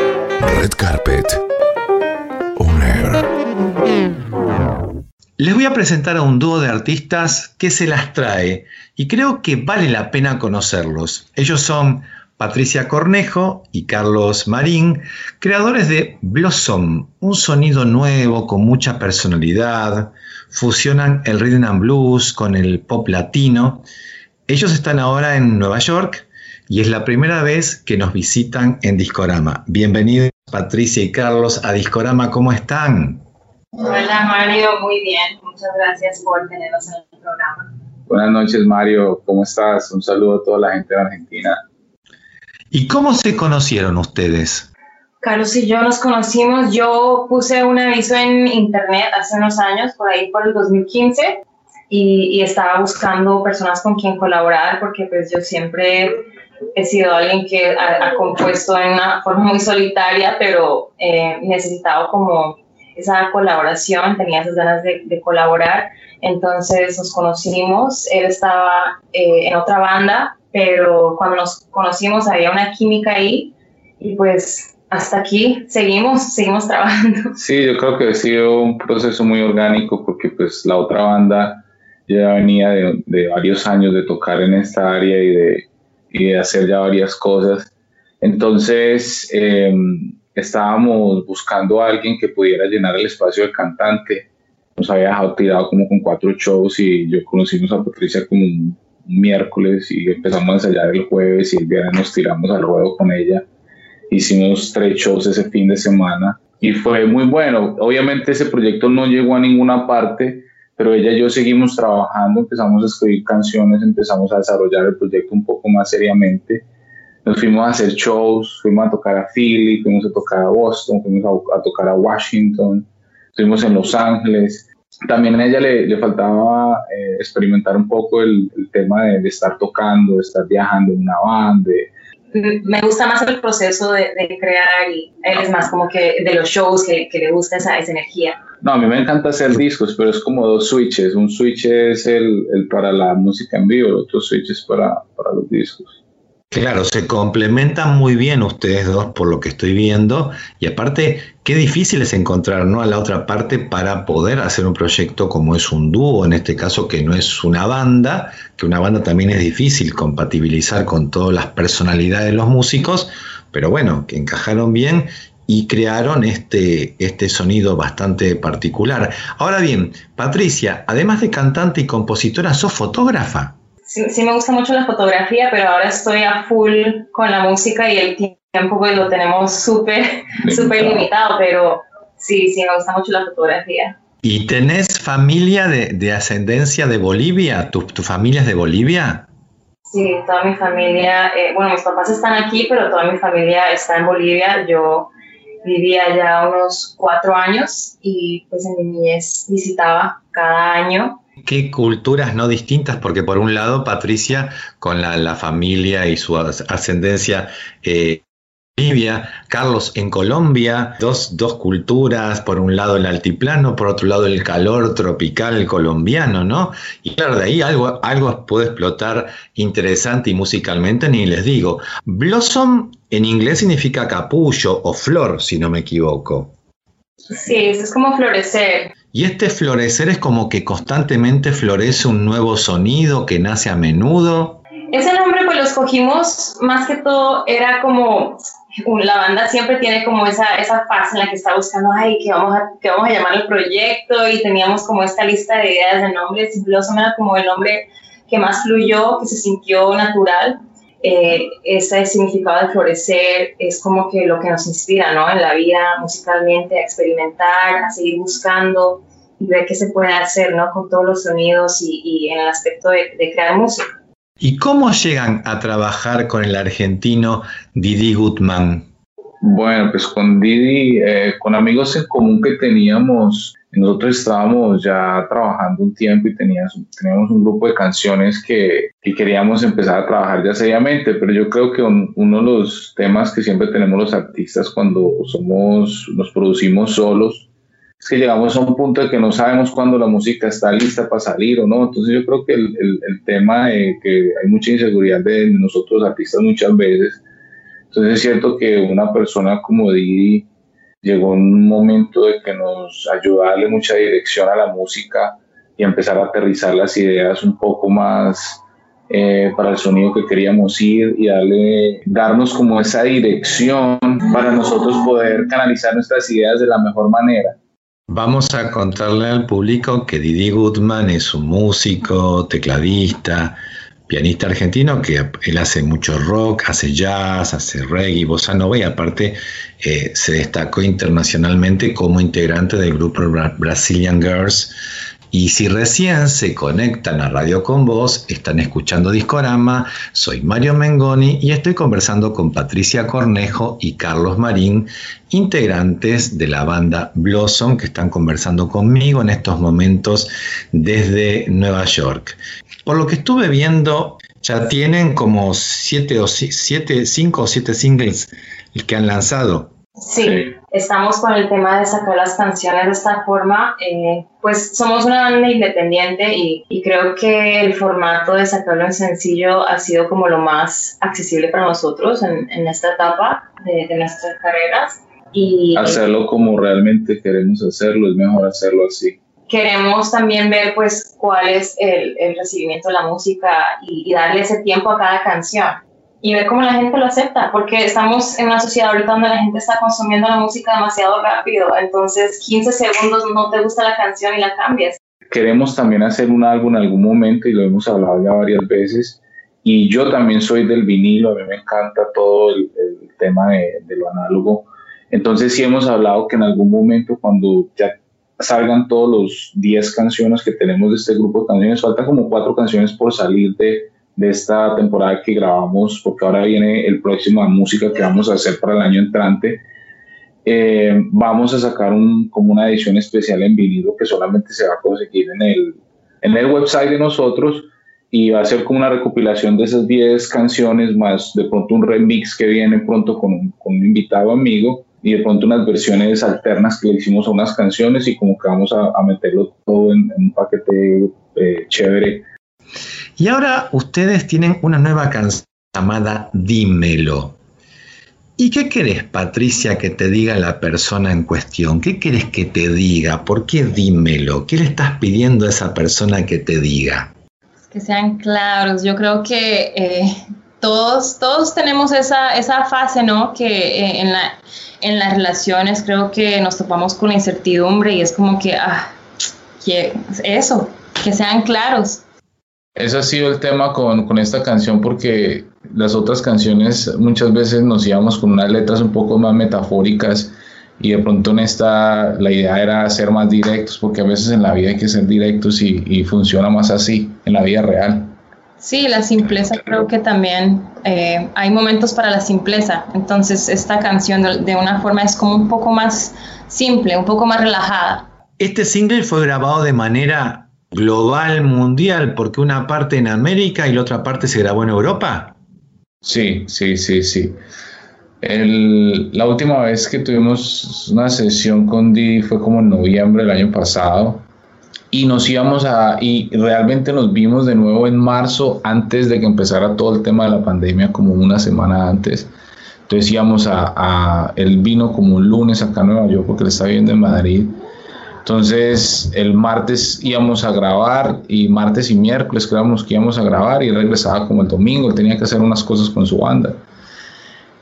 Red Carpet. Les voy a presentar a un dúo de artistas que se las trae y creo que vale la pena conocerlos. Ellos son Patricia Cornejo y Carlos Marín, creadores de Blossom, un sonido nuevo con mucha personalidad, fusionan el rhythm and blues con el pop latino. Ellos están ahora en Nueva York y es la primera vez que nos visitan en Discorama. Bienvenidos Patricia y Carlos a Discorama, ¿cómo están? Hola Mario, muy bien. Muchas gracias por tenernos en el programa. Buenas noches Mario, ¿cómo estás? Un saludo a toda la gente de Argentina. ¿Y cómo se conocieron ustedes? Carlos y yo nos conocimos, yo puse un aviso en internet hace unos años, por ahí por el 2015, y, y estaba buscando personas con quien colaborar porque pues yo siempre he sido alguien que ha, ha compuesto en una forma muy solitaria, pero eh, necesitaba como esa colaboración, tenía esas ganas de, de colaborar, entonces nos conocimos, él estaba eh, en otra banda, pero cuando nos conocimos había una química ahí y pues hasta aquí seguimos, seguimos trabajando. Sí, yo creo que ha sido un proceso muy orgánico porque pues la otra banda ya venía de, de varios años de tocar en esta área y de, y de hacer ya varias cosas. Entonces eh, estábamos buscando a alguien que pudiera llenar el espacio del cantante. Nos había dejado tirado como con cuatro shows y yo conocimos a Patricia como un miércoles y empezamos a ensayar el jueves y el viernes nos tiramos al ruedo con ella hicimos tres shows ese fin de semana y fue muy bueno. Obviamente ese proyecto no llegó a ninguna parte, pero ella y yo seguimos trabajando, empezamos a escribir canciones, empezamos a desarrollar el proyecto un poco más seriamente. Nos fuimos a hacer shows, fuimos a tocar a Philly, fuimos a tocar a Boston, fuimos a, a tocar a Washington, estuvimos en Los Ángeles. También a ella le, le faltaba eh, experimentar un poco el, el tema de, de, estar tocando, de estar viajando en una banda, de, me gusta más el proceso de, crear y él es más como que de los shows que, que, le gusta esa, esa energía. No, a mí me encanta hacer discos, pero es como dos switches. Un switch es el, el para la música en vivo, el otro switch es para, para los discos. Claro, se complementan muy bien ustedes dos por lo que estoy viendo y aparte qué difícil es encontrar ¿no? a la otra parte para poder hacer un proyecto como es un dúo, en este caso que no es una banda, que una banda también es difícil compatibilizar con todas las personalidades de los músicos, pero bueno, que encajaron bien y crearon este, este sonido bastante particular. Ahora bien, Patricia, además de cantante y compositora, ¿sos fotógrafa? Sí, sí, me gusta mucho la fotografía, pero ahora estoy a full con la música y el tiempo pues lo tenemos súper, súper limitado, pero sí, sí, me gusta mucho la fotografía. ¿Y tenés familia de, de ascendencia de Bolivia? ¿Tu, ¿Tu, familia es de Bolivia? Sí, toda mi familia, eh, bueno, mis papás están aquí, pero toda mi familia está en Bolivia. Yo vivía ya unos cuatro años y pues en mi niñez visitaba cada año Qué culturas no distintas, porque por un lado Patricia con la, familia y su ascendencia eh, Bolivia, Carlos en Colombia, dos, dos, culturas, por un lado el altiplano, por otro lado el calor tropical colombiano, ¿no? Y claro, de ahí algo, algo puede explotar interesante y musicalmente, ni les digo. Blossom en inglés significa capullo o flor, si no me equivoco. Sí, eso es como florecer. Y este florecer es como que constantemente florece un nuevo sonido que nace a menudo. Ese nombre pues lo escogimos más que todo, era como, la banda siempre tiene como esa, esa fase en la que está buscando, ay, ¿qué vamos, a, qué vamos a llamar el proyecto? Y teníamos como esta lista de ideas de nombres, y era como el nombre que más fluyó, que se sintió natural. Eh, ese significado de florecer es como que lo que nos inspira, ¿no? En la vida musicalmente, a experimentar, a seguir buscando y ver qué se puede hacer, ¿no? Con todos los sonidos y, y en el aspecto de, de, crear música. ¿Y cómo llegan a trabajar con el argentino Didi Gutman? Bueno, pues con Didi, eh, con amigos en común que teníamos, nosotros estábamos ya trabajando un tiempo y teníamos, un grupo de canciones que, que, queríamos empezar a trabajar ya seriamente, pero yo creo que un, uno de los temas que siempre tenemos los artistas cuando somos, nos producimos solos, es que llegamos a un punto de que no sabemos cuándo la música está lista para salir o no. Entonces yo creo que el, el, el tema de que hay mucha inseguridad de nosotros artistas muchas veces. Entonces es cierto que una persona como Didi llegó un momento de que nos ayudó a darle mucha dirección a la música y empezar a aterrizar las ideas un poco más eh, para el sonido que queríamos ir y darle, darnos como esa dirección para nosotros poder canalizar nuestras ideas de la mejor manera. Vamos a contarle al público que Didi Goodman es un músico, tecladista, pianista argentino que él hace mucho rock, hace jazz, hace reggae, bossa nova y aparte eh, se destacó internacionalmente como integrante del grupo Bra- Brazilian Girls. Y si recién se conectan a Radio Con Voz, están escuchando Discorama, soy Mario Mengoni y estoy conversando con Patricia Cornejo y Carlos Marín, integrantes de la banda Blossom, que están conversando conmigo en estos momentos desde Nueva York. Por lo que estuve viendo, ya tienen como siete o si- siete, cinco o siete singles que han lanzado. Sí, estamos con el tema de sacar las canciones de esta forma. eh, pues somos una banda independiente y, y creo que el formato de sacarlo en sencillo ha sido como lo más accesible para nosotros en, en esta etapa de, de nuestras carreras. Y Hacerlo como realmente queremos hacerlo, es mejor hacerlo así. Queremos también ver pues cuál es el, el recibimiento de la música y, y darle ese tiempo a cada canción y ver cómo la gente lo acepta, porque estamos en una sociedad ahorita donde la gente está consumiendo la música demasiado rápido, entonces 15 segundos no te gusta la canción y la cambias. Queremos también hacer un álbum en algún momento y lo hemos hablado ya varias veces. Y yo también soy del vinilo, a mí me encanta todo el, el tema de, de lo análogo. Entonces sí hemos hablado que en algún momento cuando ya salgan todos los 10 canciones que tenemos de este grupo de canciones, faltan como cuatro canciones por salir de, de esta temporada que grabamos, porque ahora viene el próximo a música que vamos a hacer para el año entrante. Eh, vamos a sacar un, como una edición especial en vinilo que solamente se va a conseguir en el, en el website de nosotros y va a ser como una recopilación de esas 10 canciones más de pronto un remix que viene pronto con con un invitado amigo y de pronto unas versiones alternas que le hicimos a unas canciones y como que vamos a, a meterlo todo en, en un paquete eh, chévere. Y ahora ustedes tienen una nueva canción llamada Dímelo. ¿Y qué querés, Patricia, que te diga la persona en cuestión? ¿Qué querés que te diga? ¿Por qué dímelo? ¿Qué le estás pidiendo a esa persona que te diga? Que sean claros, yo creo que eh, todos, todos tenemos esa, esa fase, ¿no? Que eh, en, la, en las relaciones creo que nos topamos con la incertidumbre y es como que, ah, que eso, que sean claros. Ese ha sido el tema con, con esta canción porque las otras canciones muchas veces nos íbamos con unas letras un poco más metafóricas y de pronto en esta la idea era ser más directos porque a veces en la vida hay que ser directos y, y funciona más así en la vida real. Sí, la simpleza creo que también eh, hay momentos para la simpleza. Entonces esta canción de, de una forma es como un poco más simple, un poco más relajada. Este single fue grabado de manera global, mundial, porque una parte en América y la otra parte se grabó en Europa. Sí, sí, sí, sí. El- la última vez que tuvimos una sesión con Didi fue como en noviembre del año pasado y nos íbamos a y realmente nos vimos de nuevo en marzo antes de que empezara todo el tema de la pandemia como una semana antes. Entonces íbamos a, él vino como un lunes acá a Nueva York porque él está viviendo en Madrid. Entonces el martes íbamos a grabar y martes y miércoles creíamos que íbamos a grabar y regresaba como el domingo, él tenía que hacer unas cosas con su banda.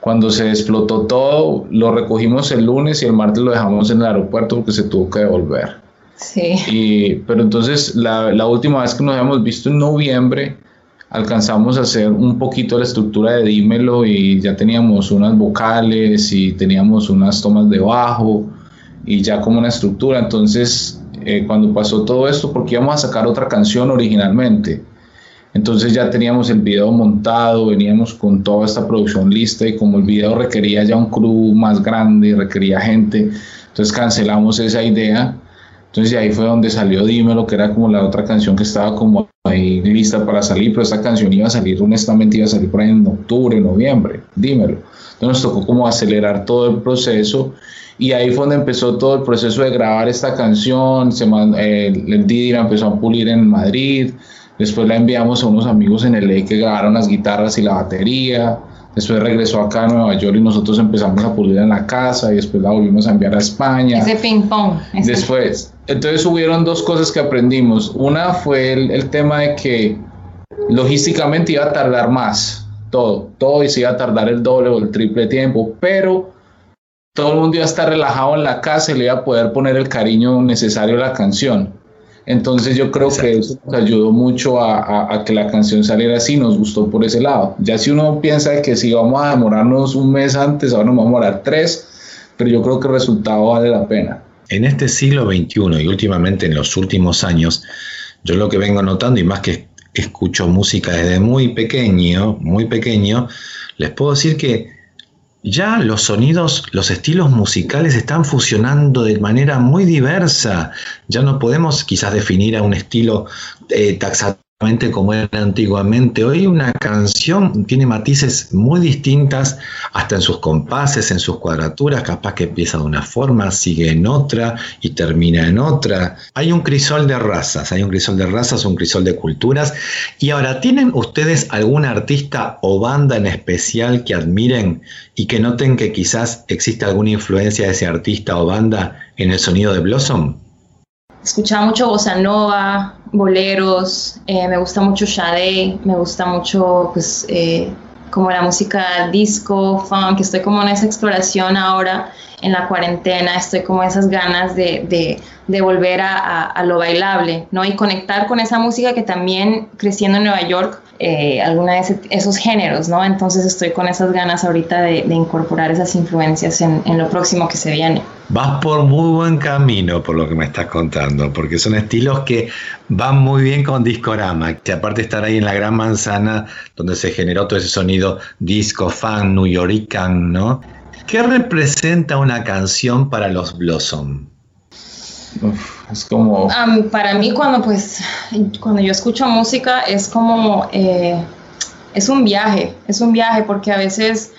Cuando se explotó todo, lo recogimos el lunes y el martes lo dejamos en el aeropuerto porque se tuvo que devolver. Sí. Y, pero entonces la, última vez que nos habíamos visto en noviembre, alcanzamos a hacer un poquito la estructura de Dímelo y ya teníamos unas vocales y teníamos unas tomas de bajo y ya como una estructura. Entonces, eh, cuando pasó todo esto, porque íbamos a sacar otra canción originalmente, entonces ya teníamos el video montado, veníamos con toda esta producción lista y como el video requería ya un crew más grande, requería gente, entonces cancelamos esa idea. Entonces ahí fue donde salió Dímelo, que era como la otra canción que estaba como ahí lista para salir, pero esta canción iba a salir, honestamente iba a salir por ahí en octubre, noviembre, Dímelo. Entonces nos tocó como acelerar todo el proceso y ahí fue donde empezó todo el proceso de grabar esta canción, se eh, el Didi la empezó a pulir en Madrid, después la enviamos a unos amigos en LA que grabaron las guitarras y la batería, después regresó acá a Nueva York y nosotros empezamos a pulir en la casa y después la volvimos a enviar a España. Ese ping pong. ese- Después, entonces hubieron dos cosas que aprendimos. Una fue el, el tema de que logísticamente iba a tardar más todo, todo y se iba a tardar el doble o el triple tiempo, pero todo el mundo iba a estar relajado en la casa y le iba a poder poner el cariño necesario a la canción. Entonces yo creo que eso nos ayudó mucho a, a- a que la canción saliera así, nos gustó por ese lado. Ya si uno piensa que si vamos a demorarnos un mes antes, ahora nos vamos a demorar tres, pero yo creo que el resultado vale la pena. En este siglo XXI y últimamente en los últimos años, yo lo que vengo notando, y más que escucho música desde muy pequeño, muy pequeño, les puedo decir que ya los sonidos, los estilos musicales están fusionando de manera muy diversa. Ya no podemos quizás definir a un estilo eh, taxativamente como era antiguamente. Hoy una canción tiene matices muy distintas, hasta en sus compases, en sus cuadraturas, capaz que empieza de una forma, sigue en otra y termina en otra. Hay un crisol de razas, hay un crisol de razas, un crisol de culturas. Y ahora, ¿tienen ustedes algún artista o banda en especial que admiren y que noten que quizás existe alguna influencia de ese artista o banda en el sonido de Blossom? Escuchaba mucho bossa nova, boleros, eh, me gusta mucho Sade, me gusta mucho pues eh, como la música disco, funk, estoy como en esa exploración ahora en la cuarentena, estoy como esas ganas de, de, de volver a, lo bailable, ¿no? Y conectar con esa música que también creciendo en Nueva York, eh, alguna de esos géneros, ¿no? Entonces estoy con esas ganas ahorita de, incorporar esas influencias en, lo próximo que se viene. Vas por muy buen camino por lo que me estás contando, porque son estilos que van muy bien con Discorama, que aparte estar ahí en la Gran Manzana, donde se generó todo ese sonido disco, fan, new yorican, ¿no? ¿Qué representa una canción para los Blossom? Uf, es como... Um, para mí cuando pues, cuando yo escucho música es como, eh, es un viaje, es un viaje porque a veces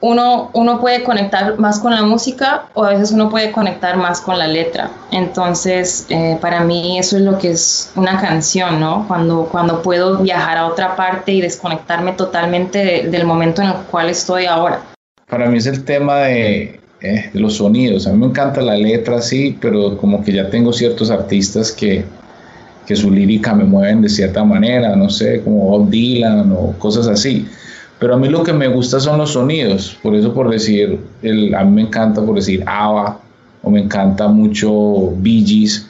uno, uno puede conectar más con la música o a veces uno puede conectar más con la letra. Entonces, eh, para mí eso es lo que es una canción, ¿no? Cuando, cuando puedo viajar a otra parte y desconectarme totalmente de, del momento en el cual estoy ahora. Para mí es el tema de, eh, de los sonidos. A mí me encanta la letra, sí, pero como que ya tengo ciertos artistas que, que su lírica me mueven de cierta manera, no sé, como Bob Dylan o cosas así. Pero a mí lo que me gusta son los sonidos, por eso por decir, el, a mí me encanta por decir ABBA, o me encanta mucho Bee Gees,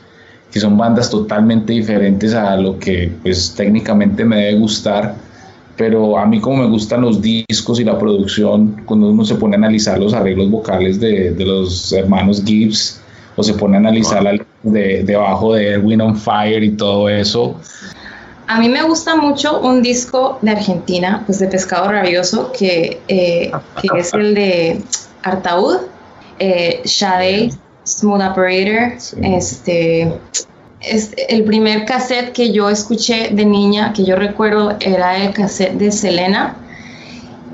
que son bandas totalmente diferentes a lo que pues técnicamente me debe gustar, pero a mí como me gustan los discos y la producción, cuando uno se pone a analizar los arreglos vocales de, de los hermanos Gibbs, o se pone a analizar la de, debajo de Erwin on Fire y todo eso, a mí me gusta mucho un disco de Argentina, pues de Pescado Rabioso, que, eh, que es el de Artaud, eh, Shade, Smooth Operator. Sí. Este, es el primer cassette que yo escuché de niña, que yo recuerdo, era el cassette de Selena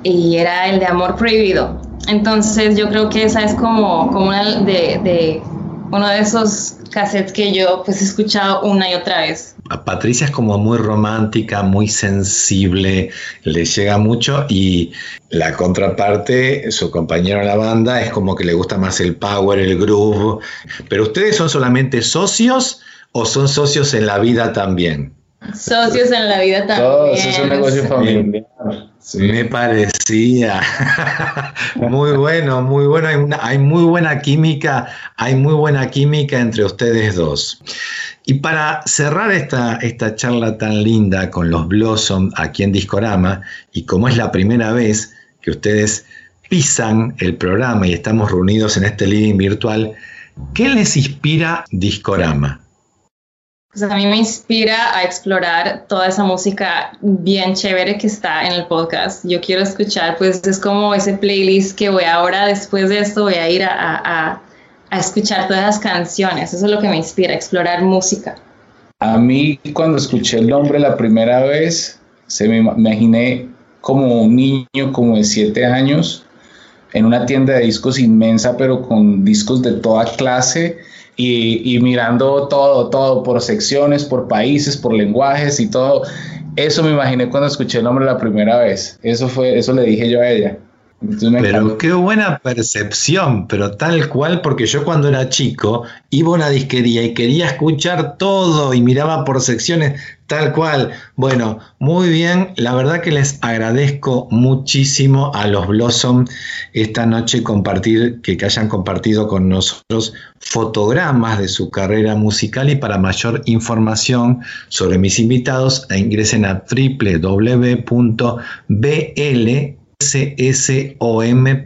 y era el de Amor Prohibido. Entonces yo creo que esa es como, como de, de uno de esos cassettes que yo pues he escuchado una y otra vez. A Patricia es como muy romántica, muy sensible, le llega mucho y la contraparte, su compañero en la banda, es como que le gusta más el power, el groove. Pero ustedes son solamente socios o son socios en la vida también? Socios en la vida también. Todos, es un negocio familiar. Sí. Me parecía. muy bueno, muy bueno. Hay, una, hay, muy buena química, hay muy buena química entre ustedes dos. Y para cerrar esta, esta charla tan linda con los Blossom aquí en Discorama, y como es la primera vez que ustedes pisan el programa y estamos reunidos en este living virtual, ¿qué les inspira Discorama? Pues a mí me inspira a explorar toda esa música bien chévere que está en el podcast. Yo quiero escuchar, pues es como ese playlist que voy ahora, después de esto voy a ir a, escuchar todas las canciones. Eso es lo que me inspira, explorar música. A mí cuando escuché el nombre la primera vez, se me imaginé como un niño como de siete años en una tienda de discos inmensa, pero con discos de toda clase y, mirando todo, todo por secciones, por países, por lenguajes y todo. Eso me imaginé cuando escuché el nombre la primera vez. Eso fue, eso le dije yo a ella. Pero qué buena percepción, pero tal cual, porque yo cuando era chico iba a una disquería y quería escuchar todo y miraba por secciones, tal cual. Bueno, muy bien, la verdad que les agradezco muchísimo a los Blossom esta noche compartir, que, que hayan compartido con nosotros fotogramas de su carrera musical y para mayor información sobre mis invitados, e ingresen a www.bl ssom.com.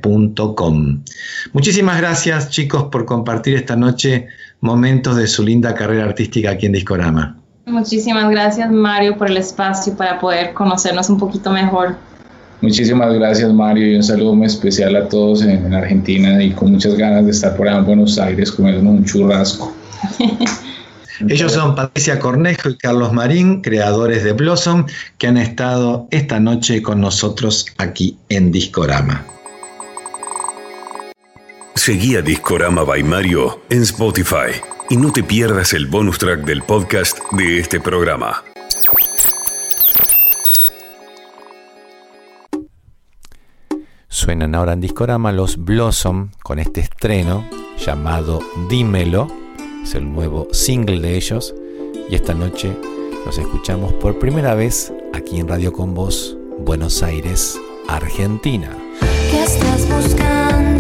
Muchísimas gracias chicos por compartir esta noche momentos de su linda carrera artística aquí en Discorama. Muchísimas gracias Mario por el espacio para poder conocernos un poquito mejor. Muchísimas gracias Mario y un saludo muy especial a todos en, en Argentina y con muchas ganas de estar por allá en Buenos Aires comiendo un churrasco. Ellos son Patricia Cornejo y Carlos Marín, creadores de Blossom, que han estado esta noche con nosotros aquí en Discorama. Seguí a Discorama by Mario en Spotify y no te pierdas el bonus track del podcast de este programa. Suenan ahora en Discorama los Blossom con este estreno llamado Dímelo. Es el nuevo single de ellos. Y esta noche los escuchamos por primera vez aquí en Radio Con Voz, Buenos Aires, Argentina. ¿Qué estás buscando?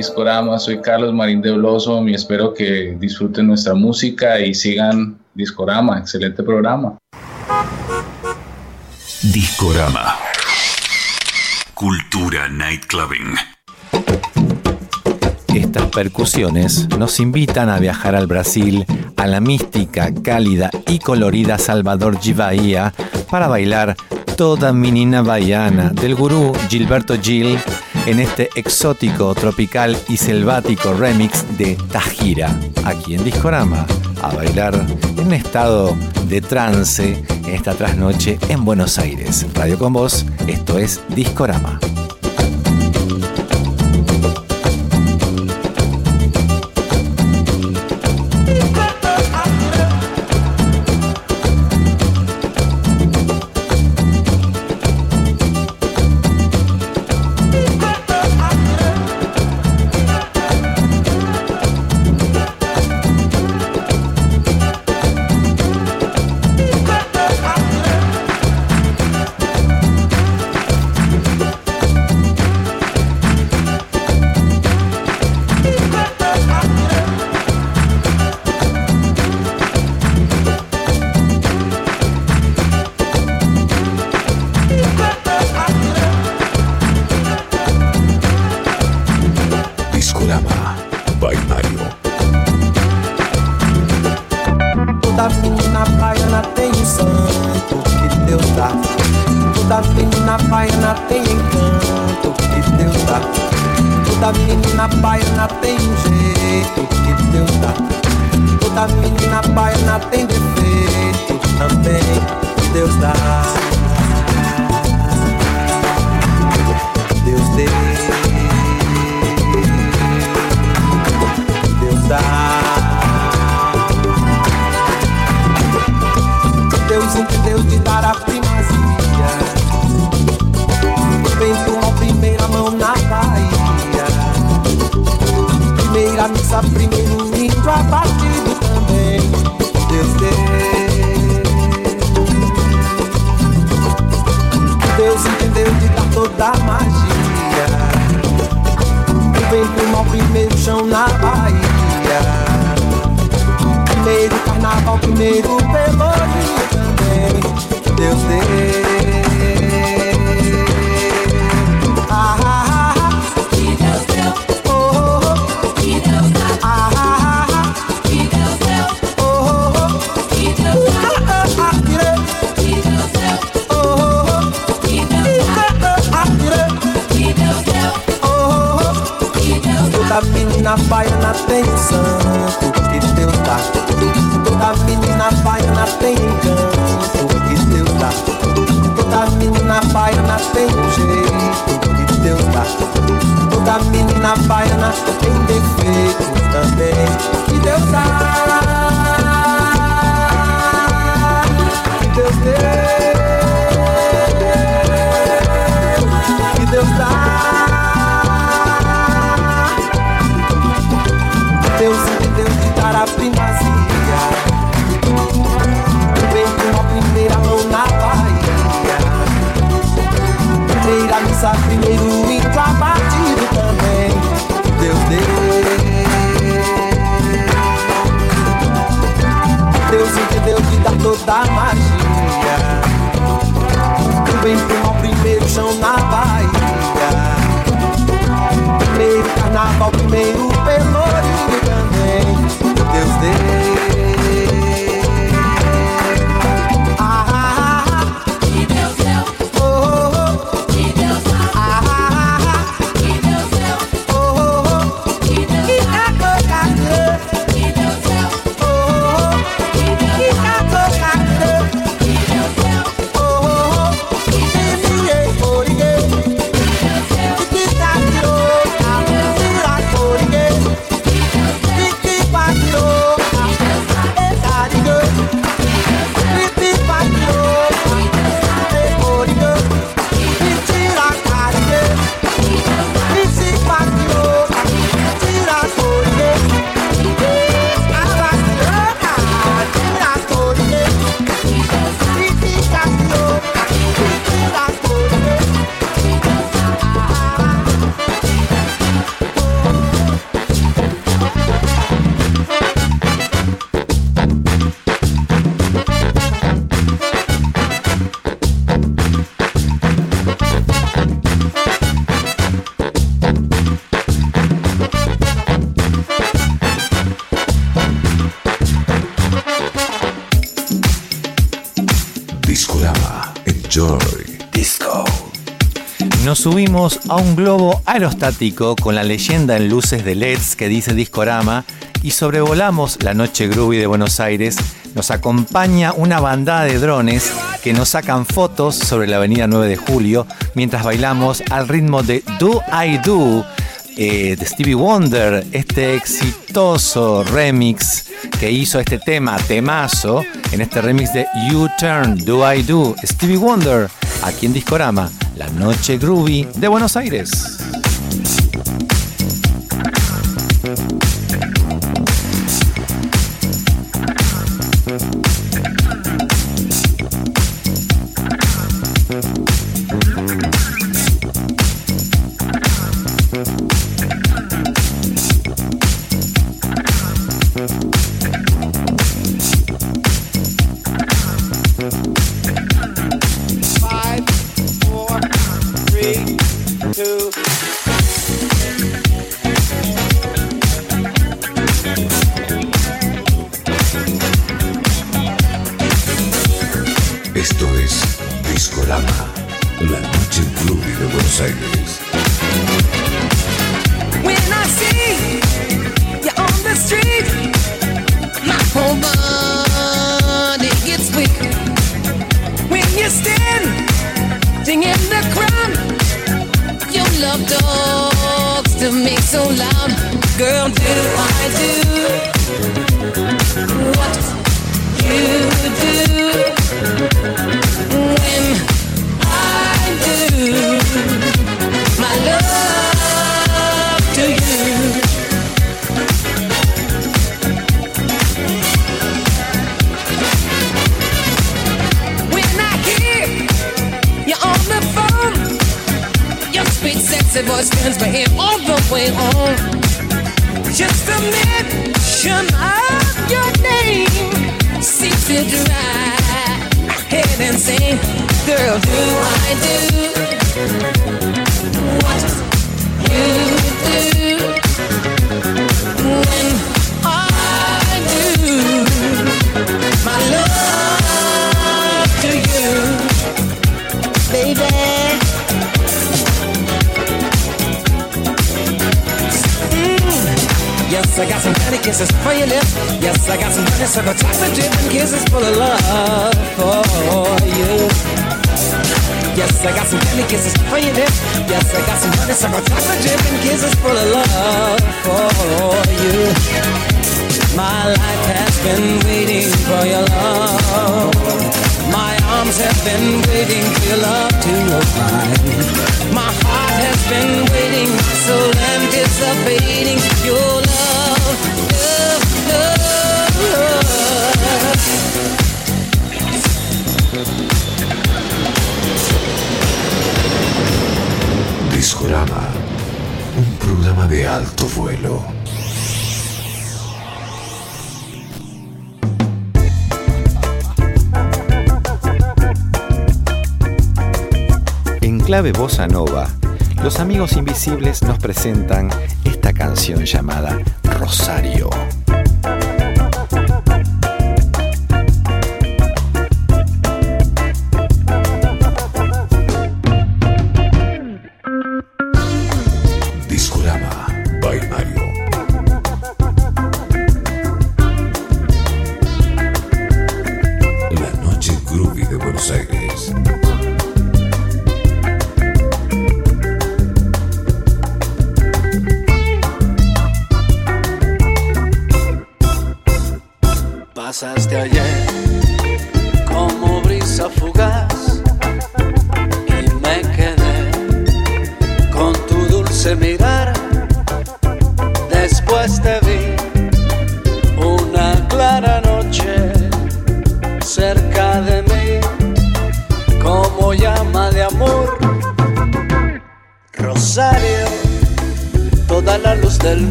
Discorama? Soy Carlos Marín de Blossom y espero que disfruten nuestra música y sigan Discorama. Excelente programa. Discorama. Cultura Nightclubbing. Estas percusiones nos invitan a viajar al Brasil, a la mística, cálida y colorida Salvador de Bahía para bailar toda menina baiana del gurú Gilberto Gil en este exótico, tropical y selvático remix de Tajira, aquí en Discorama, a bailar en un estado de trance en esta trasnoche en Buenos Aires. Radio con vos, esto es Discorama. ao primeiro pelo. subimos a un globo aerostático con la leyenda en luces de LEDs que dice Discorama y sobrevolamos la noche groovy de Buenos Aires. Nos acompaña una bandada de drones que nos sacan fotos sobre la avenida 9 de julio mientras bailamos al ritmo de Do I Do eh, de Stevie Wonder, este exitoso remix que hizo este tema, temazo, en este remix de You Turn, Do I Do, Stevie Wonder, aquí en Discorama. Noche Groovy de Buenos Aires.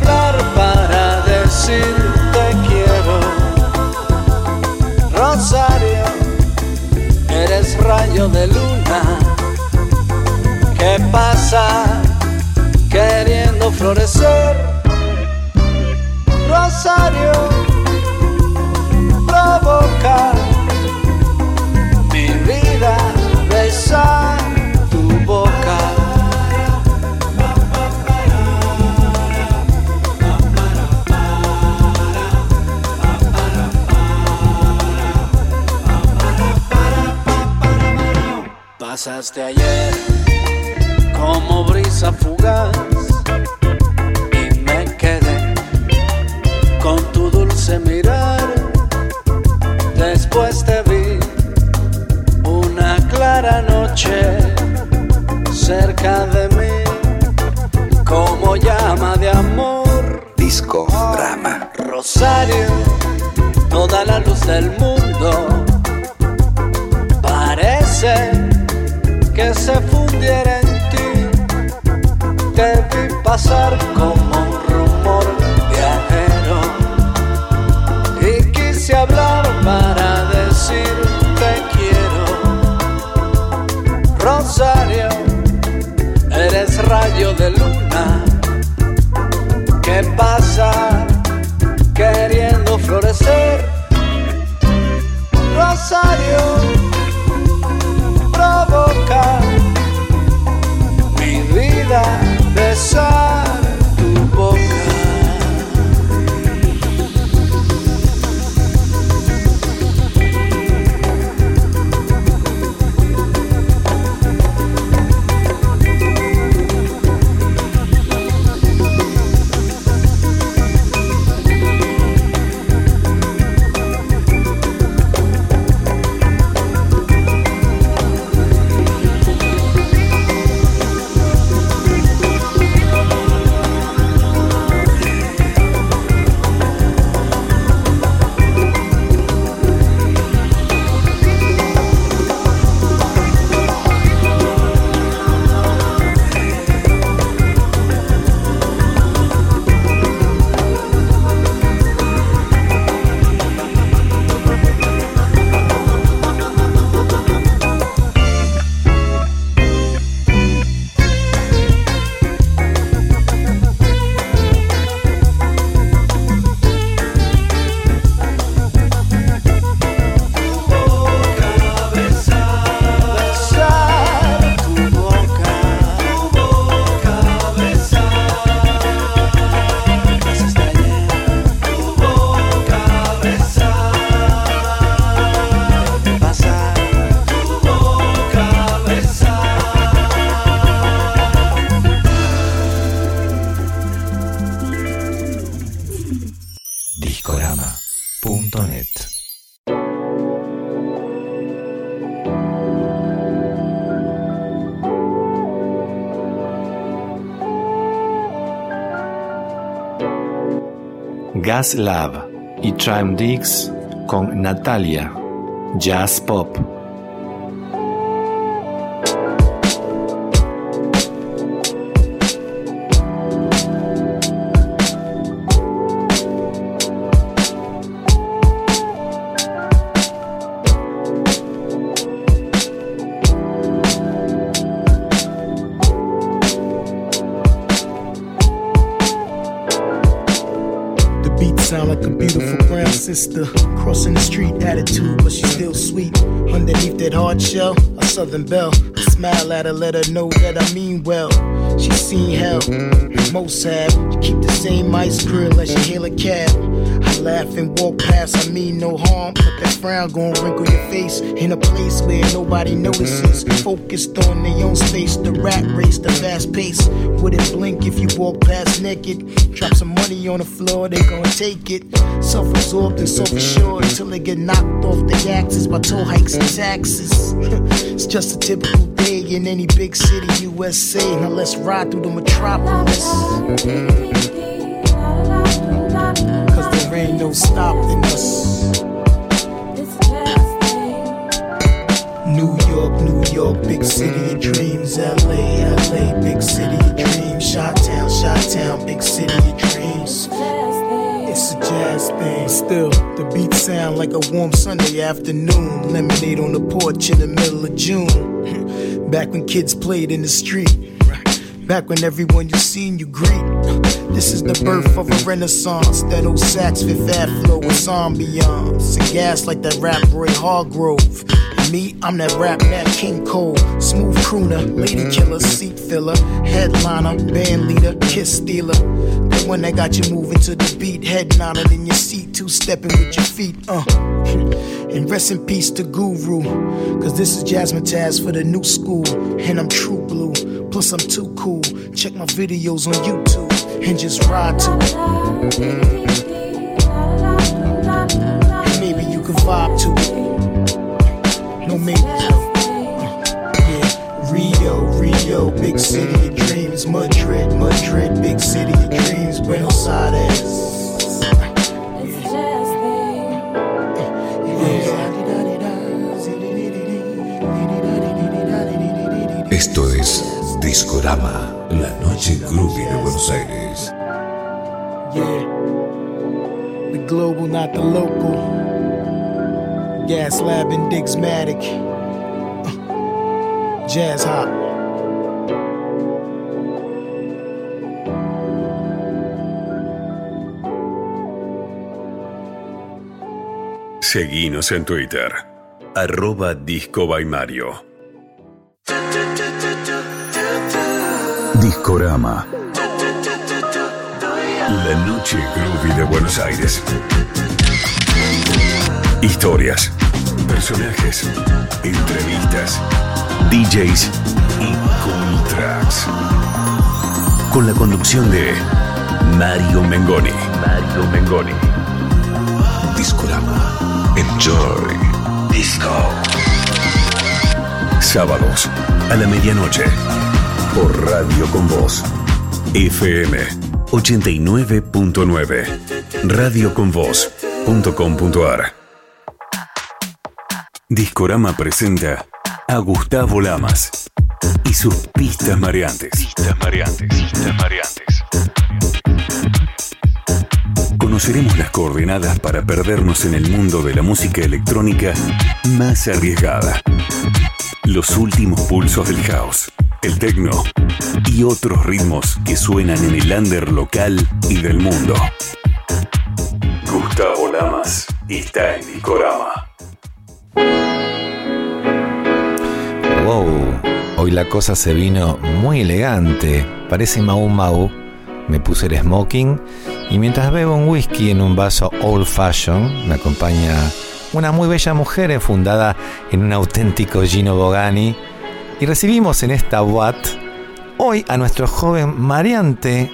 hablar para decir te quiero. Rosario, eres rayo de luna. ¿Qué pasa queriendo florecer? Rosario, provoca mi vida besar. pasaste ayer como brisa fugaz y me quedé con tu dulce mirar. Después te vi una clara noche cerca de mí como llama de amor. Disco drama. Rosario, toda la luz del mundo parece pasar Gas Lab y Dix con Natalia, Jazz Pop. Sister. Crossing the street, attitude, but she's still sweet. Underneath that hard shell, a southern belle. I smile at her, let her know that I mean well. She's seen hell, most have. Keep the same ice grill as she hail a cab. I laugh and walk past, I mean no harm. But that frown gon' wrinkle your face in a place where nobody notices. Mm-hmm. Focused on their own space, the rat race, the fast pace. Wouldn't blink if you walk past naked. Drop some money on the floor, they gon' take it. Self absorbed and self assured till they get knocked off the axis by toll hikes and taxes. it's just a typical day in any big city, USA. Now let's ride through the metropolis. Mm-hmm. Ain't no stopping us. New York, New York, big city of dreams. LA, LA, big city of dreams. Shot Town, Shot Town, big city of dreams. It's a jazz thing. Still, the beats sound like a warm Sunday afternoon. Lemonade on the porch in the middle of June. Back when kids played in the street. Back when everyone you seen you greet. This is the birth of a renaissance. That old sax fifth air flow with ambiance. And gas like that rap Roy Hargrove. Me, I'm that rap Nat King Cole. Smooth crooner, lady killer, seat filler, headliner, band leader, kiss stealer. The one that got you moving to the beat, head nodded in your seat, two stepping with your feet, uh. And rest in peace to Guru. Cause this is Jasmine Taz for the new school. And I'm true blue. Plus, I'm too cool. Check my videos on YouTube and just ride to it. And maybe you can vibe to it. No maybe. Yeah, Rio, Rio, big city of dreams. Madrid, Madrid, big city of dreams. Buenos Aires. Esto es Discorama, la noche groovy de Buenos Aires. Yeah. The global, not the local. Gas Lab and Digsmatic. Uh, Jazz Hop. Seguinos en Twitter. arroba Disco by Mario. Discorama. La noche groovy de Buenos Aires. Historias, personajes, entrevistas, DJs y cool tracks. Con la conducción de Mario Mengoni. Mario Mengoni. Discorama. Enjoy. Disco. Sábados a la medianoche. Por Radio con Voz. FM 89.9. Radioconvoz.com.ar. Discorama presenta a Gustavo Lamas y sus pistas mareantes. Pistas mareantes. Pistas mareantes. Conoceremos las coordenadas para perdernos en el mundo de la música electrónica más arriesgada. Los últimos pulsos del house, el techno y otros ritmos que suenan en el under local y del mundo. Gustavo Lamas está en Discorama. Wow, hoy la cosa se vino muy elegante. Parece Mau Mau. Me puse el smoking y mientras bebo un whisky en un vaso old fashion, me acompaña una muy bella mujer enfundada en un auténtico Gino Bogani. Y recibimos en esta Watt hoy a nuestro joven Mariante.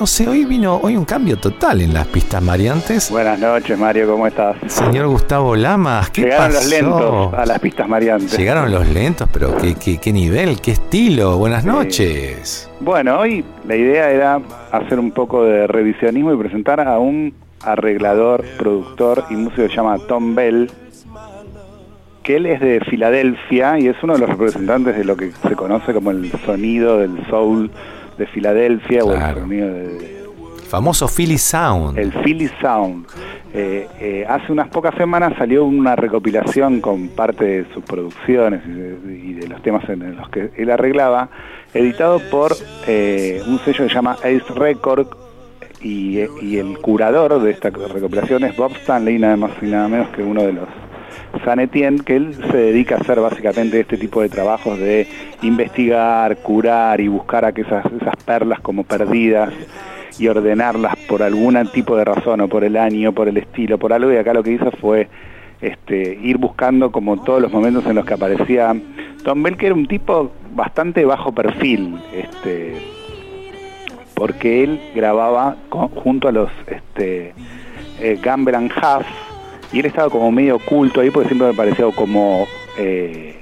No sé, hoy vino hoy un cambio total en las pistas Mariantes. Buenas noches, Mario, ¿cómo estás? Señor Gustavo Lamas, ¿qué Llegaron pasó? los lentos a las pistas mareantes. Llegaron los lentos, pero qué, qué, qué nivel, qué estilo. Buenas noches. Bueno, hoy la idea era hacer un poco de revisionismo y presentar a un arreglador, productor y músico que se llama Tom Bell, que él es de Filadelfia y es uno de los representantes de lo que se conoce como el sonido del soul de Filadelfia o el Claro. sonido de, Famoso Philly Sound. el Philly Sound. Eh, eh, hace unas pocas semanas salió una recopilación con parte de sus producciones y de, y de los temas en los que él arreglaba, editado por eh, un sello que se llama Ace Record y, y el curador de esta recopilación es Bob Stanley, nada más y nada menos que uno de los San Etienne, que él se dedica a hacer básicamente este tipo de trabajos de investigar, curar y buscar aquellas esas perlas como perdidas y ordenarlas por algún tipo de razón o por el año, por el estilo, por algo. Y acá lo que hizo fue este, ir buscando como todos los momentos en los que aparecía Tom Bell, que era un tipo bastante bajo perfil, este, porque él grababa junto a los este, eh, Gamble and Huff y él estaba como medio oculto ahí porque siempre me pareció como eh,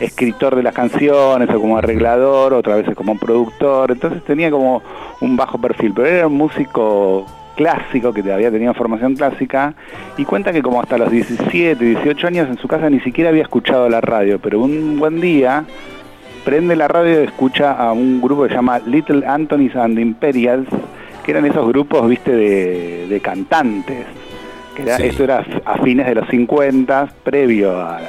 escritor de las canciones o como arreglador, otras veces como productor, entonces tenía como un bajo perfil, pero era un músico clásico que había tenido formación clásica y cuenta que como hasta los 17, 18 años en su casa ni siquiera había escuchado la radio, pero un buen día prende la radio y escucha a un grupo que se llama Little Anthony's and Imperials, que eran esos grupos, viste, de, de cantantes. Que era, Sí. Esto era a fines de los 50, previo a,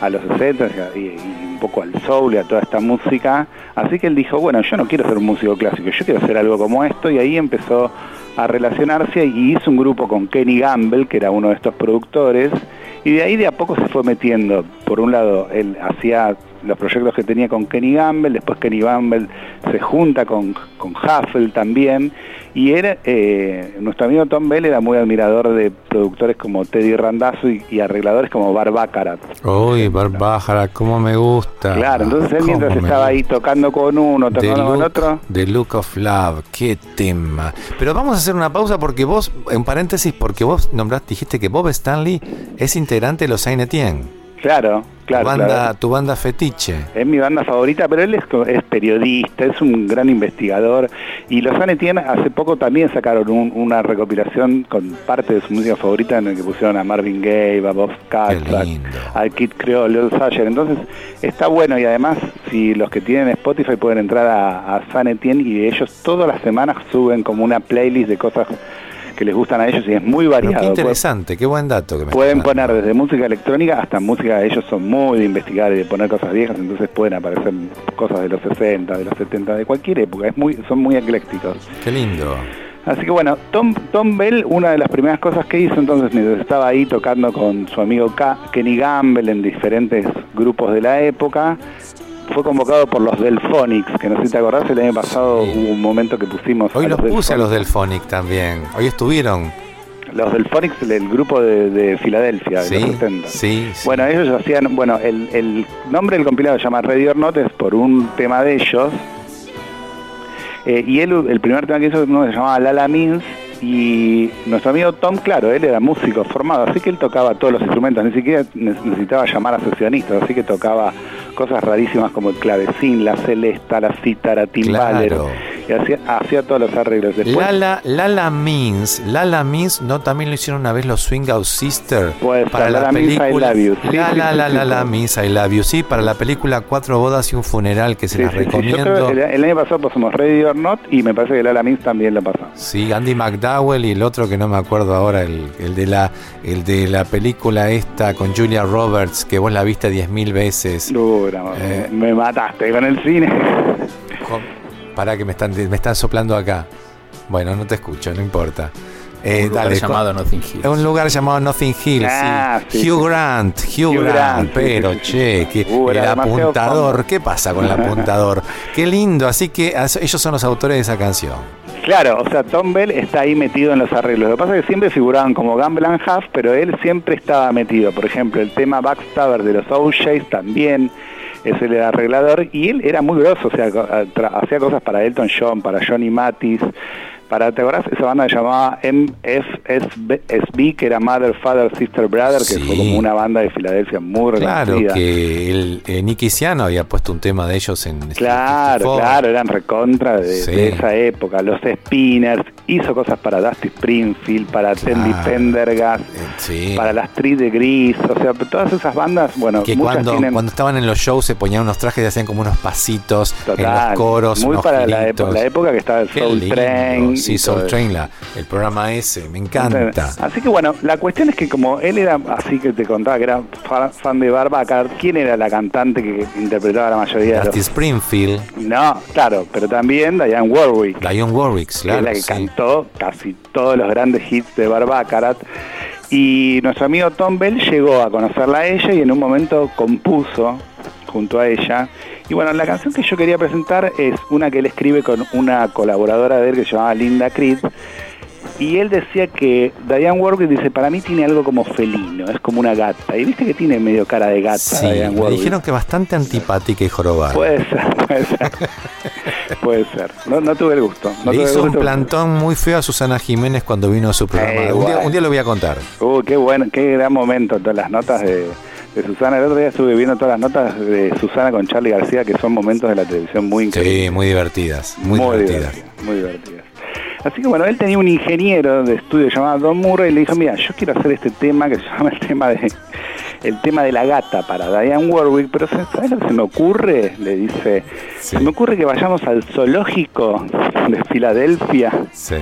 a los 60 y, y un poco al soul y a toda esta música. Así que él dijo, bueno, yo no quiero ser un músico clásico, yo quiero hacer algo como esto. Y ahí empezó a relacionarse y hizo un grupo con Kenny Gamble, que era uno de estos productores. Y de ahí de a poco se fue metiendo. Por un lado, él hacía los proyectos que tenía con Kenny Gamble, después Kenny Gamble se junta con, con Huffle también, y era, eh, nuestro amigo Tom Bell era muy admirador de productores como Teddy Randazzo y, y arregladores como Bar Baccarat. Uy, Barbájara, cómo me gusta. Claro, entonces él mientras estaba ahí tocando con uno, tocando con otro, The Look of Love, qué tema. Pero vamos a hacer una pausa porque vos, en paréntesis, porque vos nombraste, dijiste que Bob Stanley es integrante de los Saint Etienne. claro, claro. tu, banda, claro. tu banda fetiche. Es mi banda favorita, pero él es, periodista, es un gran investigador. Y los San Etienne hace poco también sacaron un- una recopilación con parte de su música favorita en el que pusieron a Marvin Gaye, a Bob Scott, al Kid Creole, Lil Sayer. Entonces está bueno y además si los que tienen Spotify pueden entrar a, a San Etienne y ellos todas las semanas suben como una playlist de cosas que les gustan a ellos y es muy Pero variado. qué interesante, qué buen dato que me Pueden poner desde música electrónica hasta música, ellos son muy de investigar y de poner cosas viejas, entonces pueden aparecer cosas de los 60, de los 70, de cualquier época, es muy, son muy eclécticos. Qué lindo. Así que bueno, Tom, Tom Bell, una de las primeras cosas que hizo entonces, mientras estaba ahí tocando con su amigo Kenny Gamble en diferentes grupos de la época, fue convocado por los Delphonics, que no sé si te acordás, el año pasado hubo un momento que pusimos Hoy los puse a Delphonics. los Delphonic también. Hoy estuvieron. Los Delphonics, el grupo de, de Filadelfia, de Sí, los 70. sí, Bueno, ellos hacían, bueno, el, el nombre del compilado se llama Ready or Not, es por un tema de ellos. Eh, y él, el primer tema que hizo uno se llamaba Lala Means. Y nuestro amigo Tom, claro, él era músico formado, así que él tocaba todos los instrumentos, ni siquiera ne- necesitaba llamar a sesionistas, así que tocaba cosas rarísimas como el clavecín, la celesta, la cítara, timbales. Y hacía, hacía todos los arreglos. Después, Lala, Lala Means, Lala Means, ¿no? También lo hicieron una vez los Swing Out Sister Puede para la Lala Means, I película. Love You. Sí, La sí, la sí, la sí, la sí. la Means I Love You, sí, para la película Cuatro bodas y un funeral que se las yo recomiendo. creo que el, el año pasado pusimos Ready or Not y me parece que Lala Means también lo pasó. Sí, Andy McDowell y el otro que no me acuerdo ahora, el, el de la el de la película esta con Julia Roberts, que vos la viste diez mil veces. Dura, Eh. me mataste con el cine. Para que me están, me están soplando acá. Bueno, no te escucho, no importa. Eh, Un lugar dale, llamado Notting Hill. Es un lugar llamado Nothing Hill, Ah, sí. sí, Hugh sí. Grant, Hugh, Hugh Grant, pero sí, sí, che, que Uh, era el apuntador. ¿qué pasa con el apuntador? Qué lindo, así que ellos son los autores de esa canción. Claro, o sea, Tom Bell está ahí metido en los arreglos. Lo que pasa es que siempre figuraban como Gamble and Huff, pero él siempre estaba metido. Por ejemplo, el tema Backstabber de los OJs también es el arreglador y él era muy grosso, o sea, hacía cosas para Elton John, para Johnny Mathis, para, ¿te acordás? Esa banda que llamaba MFSB, que era Mother, Father, Sister, Brother, que fue como una banda de Filadelfia muy Claro reconocida. que el, eh, Nicky Siano había puesto un tema de ellos en Claro, 54. claro, eran recontra de, Sí. de esa época. Los Spinners, hizo cosas para Dusty Springfield, para Tandy Claro. Pendergast, Sí. para las Tri de Gris, o sea, todas esas bandas, bueno, que muchas cuando, tienen cuando estaban en los shows se ponían unos trajes y hacían como unos pasitos en total, los coros, muy unos para la, la época que estaba el Soul. Train. Sí, Soul Train, la- el programa ese, me encanta. Así que bueno, la cuestión es que como él era, así que te contaba que era fa- fan de Barbacar, ¿quién era la cantante que interpretaba la mayoría de los... Springfield, No, claro, pero también Diane Warwick. Dionne Warwick, que claro. es la que sí. cantó casi todos los grandes hits de Barbácarat. Y nuestro amigo Tom Bell llegó a conocerla a ella y en un momento compuso junto a ella. Y bueno, la canción que yo quería presentar es una que él escribe con una colaboradora de él que se llamaba Linda Creed. Y él decía que Diane Warwick dice, para mí tiene algo como felino, es como una gata. Y viste que tiene medio cara de gata Sí, Diane me Warwick. dijeron que bastante antipática y jorobada. Puede ser, puede ser. puede ser. No, no tuve el gusto. No Le tuve el hizo un plantón muy feo a Susana Jiménez cuando vino a su programa. Eh, un, día, un día lo voy a contar. Uh, qué bueno, qué gran momento todas las notas de, de Susana. El otro día estuve viendo todas las notas de Susana con Charlie García, que son momentos de la televisión muy increíbles. Sí, muy divertidas, muy, divertidas. Muy divertidas. Así que bueno, él tenía un ingeniero de estudio llamado Don Murray y le dijo, mira, yo quiero hacer este tema que se llama el tema de el tema de la gata para Diane Warwick, pero ¿sabes lo que se me ocurre? Le dice, se me ocurre que vayamos al zoológico de Filadelfia Sí.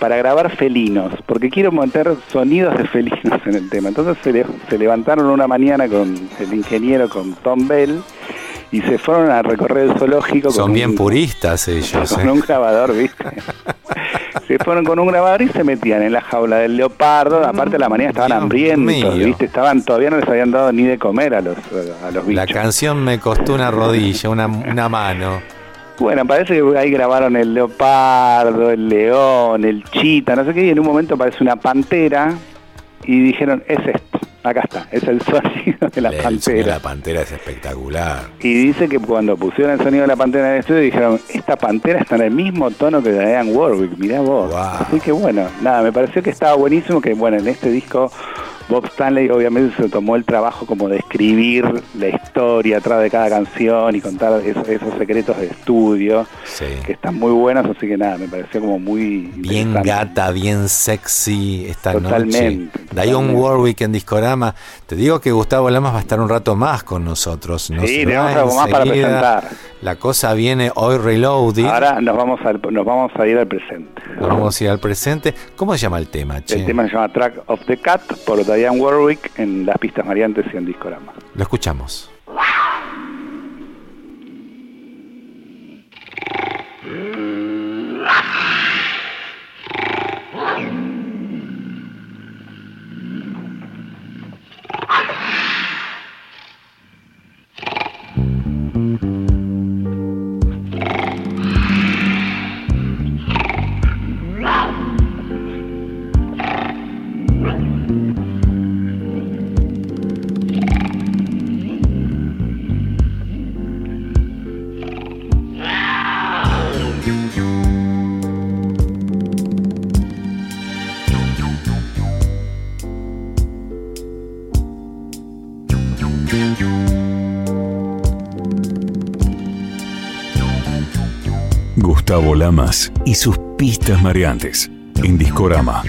Para grabar felinos, porque quiero meter sonidos de felinos en el tema. Entonces se, le- se levantaron una mañana con el ingeniero, con Tom Bell, y se fueron a recorrer el zoológico Son con, bien un, puristas ellos. con ¿eh? un grabador, ¿viste? se fueron con un grabador y se metían en la jaula del leopardo. Aparte, a la mañana estaban hambrientos, mío. ¿viste? Estaban, todavía no les habían dado ni de comer a los, a los La bichos. canción me costó una rodilla, una, una mano. Bueno, parece que ahí grabaron el leopardo, el león, el chita, no sé qué, y en un momento aparece una pantera y dijeron, es esto, acá está, es el sonido de la El sonido de pantera. la pantera es espectacular. Y dice que cuando pusieron el sonido de la pantera en el estudio dijeron, esta pantera está en el mismo tono que Diane Warwick, mirá vos. Así que bueno, nada, me pareció que estaba buenísimo, que bueno, en este disco Bob Stanley obviamente se tomó el trabajo como de escribir la historia atrás de cada canción y contar esos, esos secretos de estudio que están muy buenos, así que nada, me pareció como muy Bien gata, bien sexy esta Totalmente, noche. Dionne Warwick en Discorama. Te digo que Gustavo Lamas va a estar un rato más con nosotros. Nos Sí, tenemos algo más para presentar. La cosa viene hoy reloaded. Ahora nos vamos, al, nos vamos a ir al presente. Nos vamos a ir al presente. ¿Cómo se llama el tema, che? El tema se llama Track of the Cat por Diane Warwick en las pistas variantes y en Discorama. Lo escuchamos. Paralamas y sus pistas mareantes en Discorama.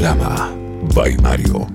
Futurama by Mario.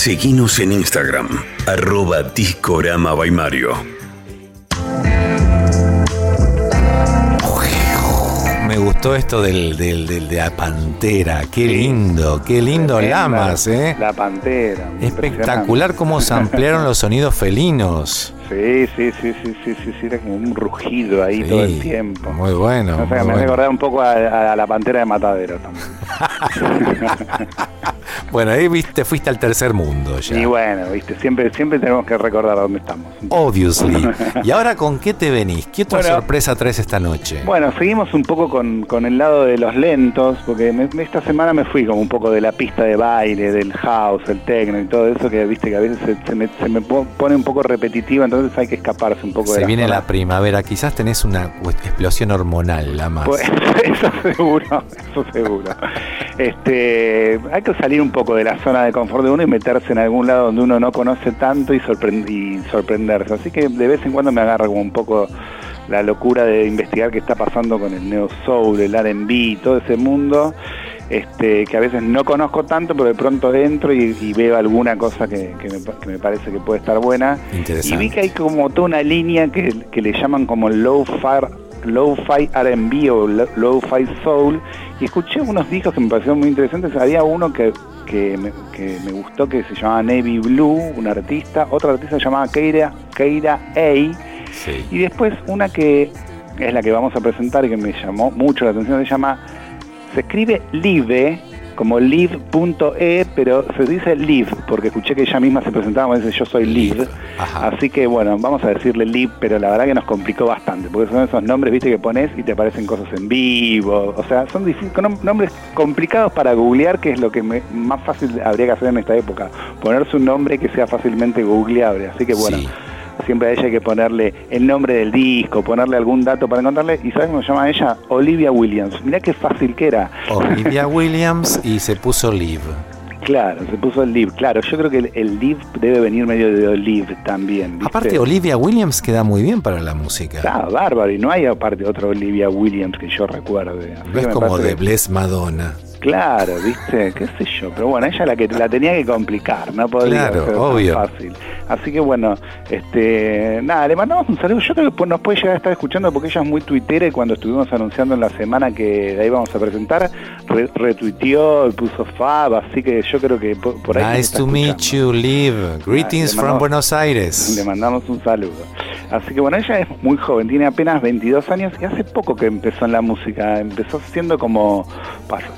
Seguinos en Instagram, arroba Discorama by Mario. Me gustó esto del, del- del- de la pantera. Qué lindo, qué lindo Tremenda, Lamas, ¿eh? La pantera. Espectacular cómo se ampliaron los sonidos felinos. Sí, sí, sí, sí, sí, sí, sí, era como un rugido ahí todo el tiempo. Muy bueno. O sea, muy me bueno. recordaba un poco a, a la pantera de Matadero también. Bueno, ahí viste, fuiste al tercer mundo ya. Y bueno, viste, siempre, siempre tenemos que recordar dónde estamos. Obviously. ¿Y ahora con qué te venís? ¿Qué otra Bueno. sorpresa traes esta noche? Bueno, seguimos un poco con, con el lado de los lentos, porque me- esta semana me fui como un poco de la pista de baile, del house, el techno y todo eso, que viste que a veces se, se me, se me po- pone un poco repetitivo, entonces hay que escaparse un poco de Se viene la primavera, quizás tenés una explosión hormonal, la más. Pues, eso seguro, eso seguro. Este, hay que salir un poco de la zona de confort de uno y meterse en algún lado donde uno no conoce tanto y, sorprend- y sorprenderse. Así que de vez en cuando me agarra como un poco la locura de investigar qué está pasando con el neo soul, el R&B, todo ese mundo. Este, que a veces no conozco tanto, pero de pronto entro y, y veo alguna cosa que, que me, pa- que me parece que puede estar buena. Interesante. Y vi que hay como toda una línea que, que le llaman como low-fi low-fi R&B o lo- low-fi soul. Y escuché unos discos que me parecieron muy interesantes. Había uno que, que, me, que me gustó que se llamaba Navy Blue, un artista, otro artista se llamaba Keira, Keira A. Y después una que es la que vamos a presentar y que me llamó mucho la atención, se llama, se escribe Live como live.e, pero se dice live, porque escuché que ella misma se presentaba, me dice yo soy live. Así que bueno, vamos a decirle live, pero la verdad que nos complicó bastante, porque son esos nombres, viste, que pones y te aparecen cosas en vivo. O sea, son nombres complicados para googlear, que es lo que me- más fácil habría que hacer en esta época. Ponerse un nombre que sea fácilmente googleable. Así que bueno. Siempre a ella hay que ponerle el nombre del disco, ponerle algún dato para encontrarle. ¿Y sabes cómo se llama ella? Olivia Williams. Mirá qué fácil que era. Olivia Williams y se puso Live. Claro, se puso el live. Claro, yo creo que el, el live debe venir medio de olive también. ¿viste? Aparte, Olivia Williams queda muy bien para la música. Está bárbaro y no hay aparte otra Olivia Williams que yo recuerde. Así No es como de Bless Madonna. Claro, viste, qué sé yo, pero bueno, ella la que la tenía que complicar, no podía Claro, ser tan fácil. Así que bueno, este, nada, le mandamos un saludo. Yo creo que nos puede llegar a estar escuchando porque ella es muy tuitera y cuando estuvimos anunciando en la semana que de ahí vamos a presentar, re- retuiteó y puso fab, así que yo creo que por, por ahí Nice to meet you, Liv. Greetings from Buenos Aires. le mandamos un saludo. Así que bueno, ella es muy joven, tiene apenas 22 años y hace poco que empezó en la música. Empezó siendo como,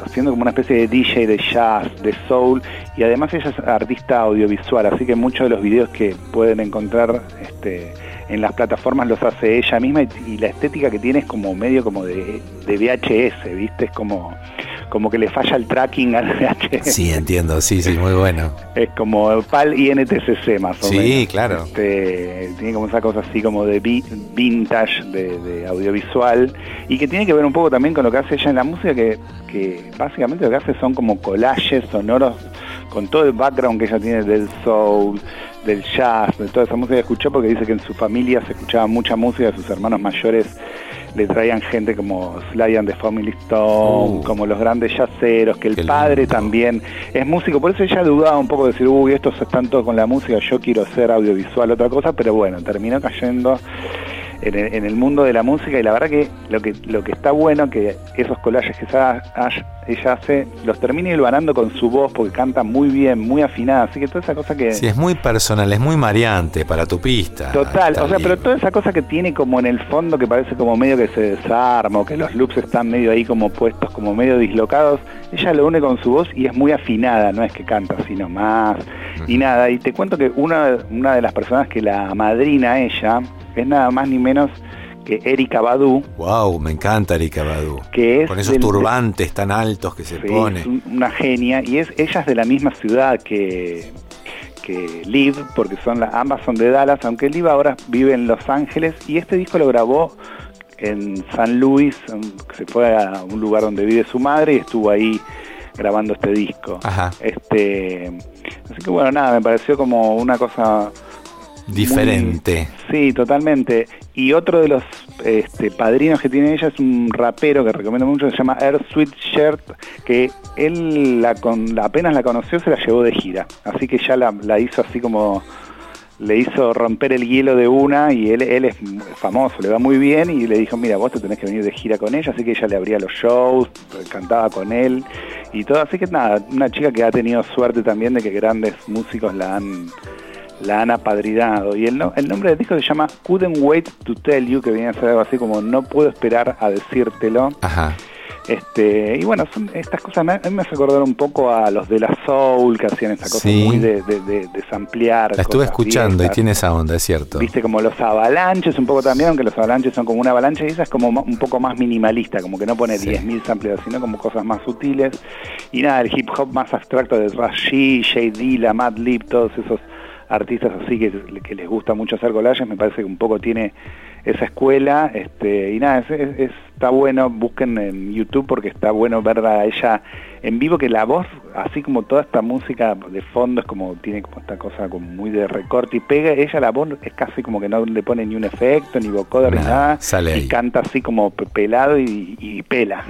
haciendo como una especie de DJ de jazz, de soul y además ella es artista audiovisual, así que muchos de los videos que pueden encontrar este, en las plataformas los hace ella misma y, y la estética que tiene es como medio como de, de VHS, ¿viste? Es como, como que le falla el tracking al VHS. Sí, entiendo, sí, sí, muy bueno. Es como PAL y NTCC más o Sí, menos. claro. Este, tiene como esa cosa así como de vi- vintage, de, de audiovisual, y que tiene que ver un poco también con lo que hace ella en la música, que, que básicamente lo que hace son como collages sonoros con todo el background que ella tiene del soul, del jazz, de toda esa música que escuchó, porque dice que en su familia se escuchaba mucha música, sus hermanos mayores le traían gente como Sly and the Family Stone, como los grandes yaceros, que el padre también es músico, por eso ella dudaba un poco de decir, uy, estos están todos con la música, yo quiero ser audiovisual, otra cosa, pero bueno, terminó cayendo en el, en el mundo de la música y la verdad que lo que lo que está bueno que esos collages que ella, ella hace los termina hilvanando con su voz porque canta muy bien, muy afinada, así que toda esa cosa que Sí, es muy personal, es muy mareante para tu pista. Total, o sea, bien. pero toda esa cosa que tiene como en el fondo que parece como medio que se desarma, o que los loops están medio ahí como puestos, como medio dislocados, ella lo une con su voz y es muy afinada, no es que canta así nomás, y nada, y te cuento que una, una de las personas que la madrina ella es nada más ni menos que Erika Badu, Wow, me encanta Erika Badu. que es Con esos del- turbantes tan altos que se Sí, pone. es un- una genia y es ella es de la misma ciudad que que Liv porque son las ambas son de Dallas aunque Liv ahora vive en Los Ángeles y este disco lo grabó en San Luis se fue a un lugar donde vive su madre y estuvo ahí grabando este disco Ajá. este así que bueno nada me pareció como una cosa diferente. Sí, totalmente. Y otro de los este, padrinos que tiene ella es un rapero que recomiendo mucho, se llama Air Sweet Shirt, que él la con, apenas la conoció se la llevó de gira. Así que ya la, la hizo así como le hizo romper el hielo de una y él, él es famoso, le va muy bien y le dijo, mira, vos te tenés que venir de gira con ella, así que ella le abría los shows, cantaba con él y todo, así que nada, una chica que ha tenido suerte también de que grandes músicos la han la han apadrinado y el, no- el nombre del disco se llama Couldn't Wait to Tell You, que viene a ser algo así como No puedo esperar a decírtelo. Ajá. Este, y bueno, son estas cosas me, a mí me hace acordar un poco a los de la Soul que hacían esa cosa Sí. muy de, de, de, de samplear. La estuve escuchando y tiene esa onda, es cierto. Viste como los avalanches un poco también, aunque los avalanches son como una avalancha y esa es como un poco más minimalista, como que no pone Sí. 10.000 samples, sino como cosas más sutiles. Y nada, el hip hop más abstracto de Rashi, Jay Dilla, Mad Lib, todos esos artistas así que, les gusta mucho hacer collages, me parece que un poco tiene esa escuela. Este, y nada, es- es- es- está bueno, busquen en YouTube porque está bueno verla a ella en vivo, que la voz, así como toda esta música de fondo, es como tiene como esta cosa como muy de recorte y pega, ella la voz es casi como que no le pone ni un efecto, ni vocoder, ni Nada, nada, sale y ahí. canta así como pe- pelado y, y pela.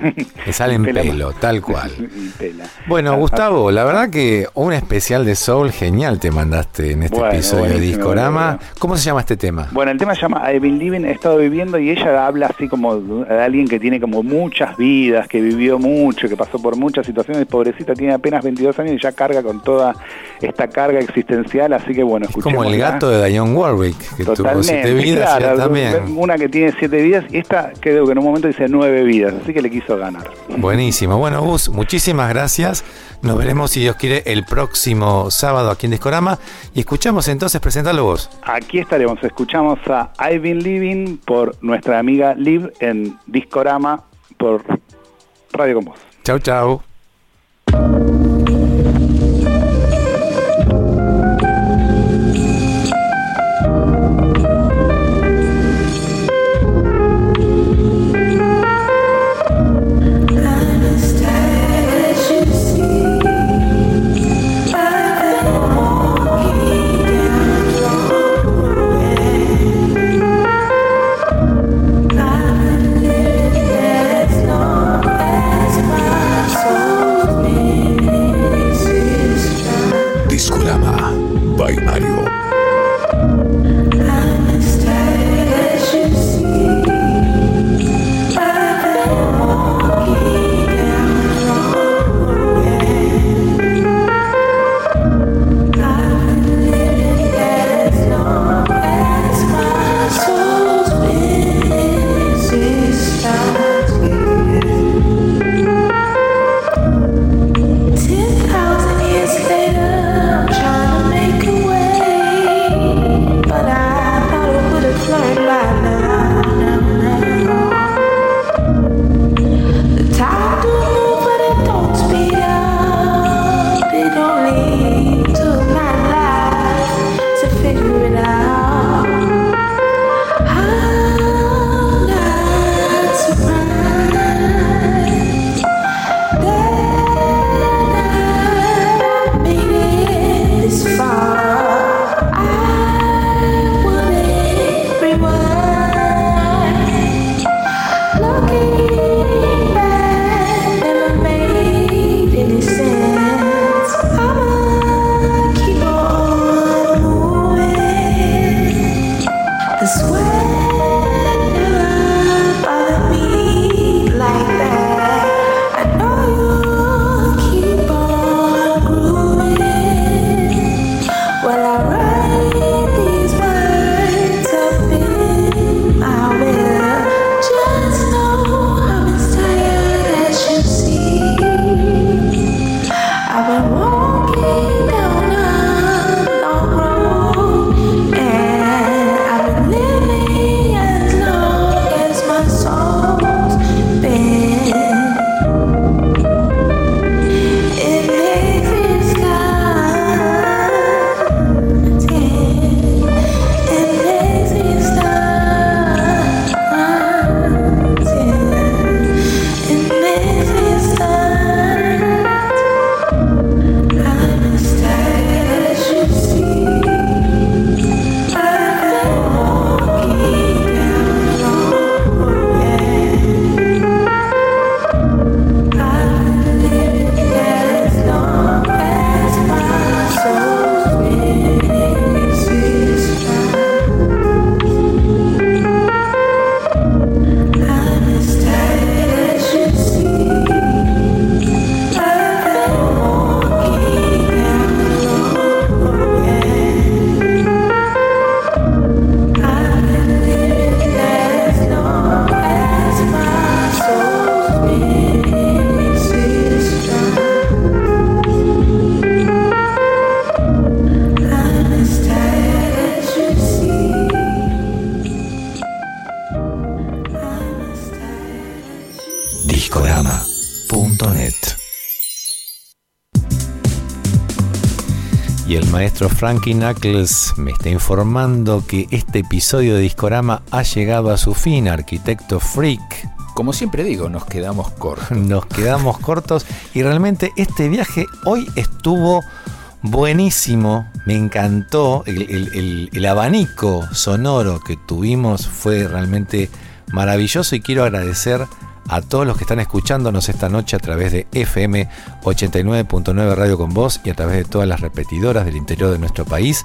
Le sale en pelo, tal cual. y pela. Bueno, Ah, Gustavo, la verdad que un especial de Soul genial te mandaste en este Bueno, episodio de Discorama. ¿Cómo se llama este tema? Bueno, el tema se llama I've been living, he estado viviendo y ella habla así como alguien que tiene como muchas vidas, que vivió mucho, que pasó por muchas situaciones, pobrecita, tiene apenas 22 años y ya carga con toda esta carga existencial, así que bueno, Como el gato de Dionne Warwick, que tuvo Totalmente, siete vidas y claro, ella también. una que tiene siete vidas y esta creo que en un momento dice nueve vidas, así que le quiso ganar. Buenísimo. Bueno, Gus, muchísimas gracias. Nos veremos, si Dios quiere, el próximo sábado aquí en Discorama. Y escuchamos entonces, presentalo vos. Aquí estaremos, escuchamos a I've Been Living por nuestra amiga Liv en Discorama por Radio con Voz. Chau, chau. Frankie Knuckles me está informando que este episodio de Discorama ha llegado a su fin, arquitecto freak. Como siempre digo, nos quedamos cortos. Nos quedamos cortos y realmente este viaje hoy estuvo buenísimo, me encantó, el, el- el- el abanico sonoro que tuvimos fue realmente maravilloso y quiero agradecer a todos los que están escuchándonos esta noche a través de FM 89.9 Radio con Voz y a través de todas las repetidoras del interior de nuestro país.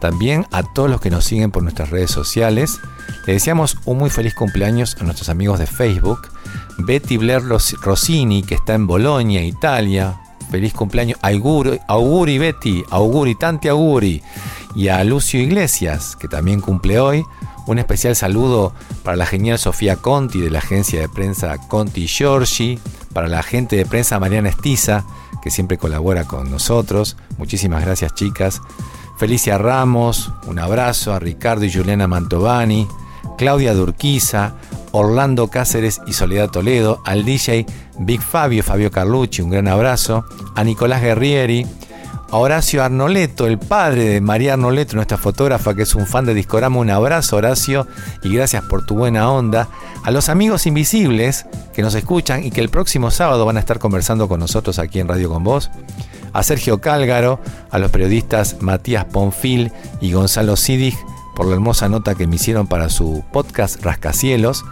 También a todos los que nos siguen por nuestras redes sociales. Le deseamos un muy feliz cumpleaños a nuestros amigos de Facebook. Betty Blair Ros- Rossini, que está en Bolonia, Italia. Feliz cumpleaños. Auguri, auguri Betty, auguri, tanti auguri. Y a Lucio Iglesias, que también cumple hoy. Un especial saludo para la genial Sofía Conti de la agencia de prensa Conti Giorgi, para la agente de prensa Mariana Estiza, que siempre colabora con nosotros. Muchísimas gracias, chicas. Felicia Ramos, un abrazo a Ricardo y Juliana Mantovani, Claudia Durquiza, Orlando Cáceres y Soledad Toledo, al DJ Big Fabio, Fabio Carlucci, un gran abrazo, a Nicolás Guerrieri, a Horacio Arnoleto, el padre de María Arnoleto, nuestra fotógrafa que es un fan de Discorama, un abrazo Horacio y gracias por tu buena onda. A los amigos invisibles que nos escuchan y que el próximo sábado van a estar conversando con nosotros aquí en Radio con Vos. A Sergio Cálgaro, a los periodistas Matías Ponfil y Gonzalo Sidig por la hermosa nota que me hicieron para su podcast Rascacielos.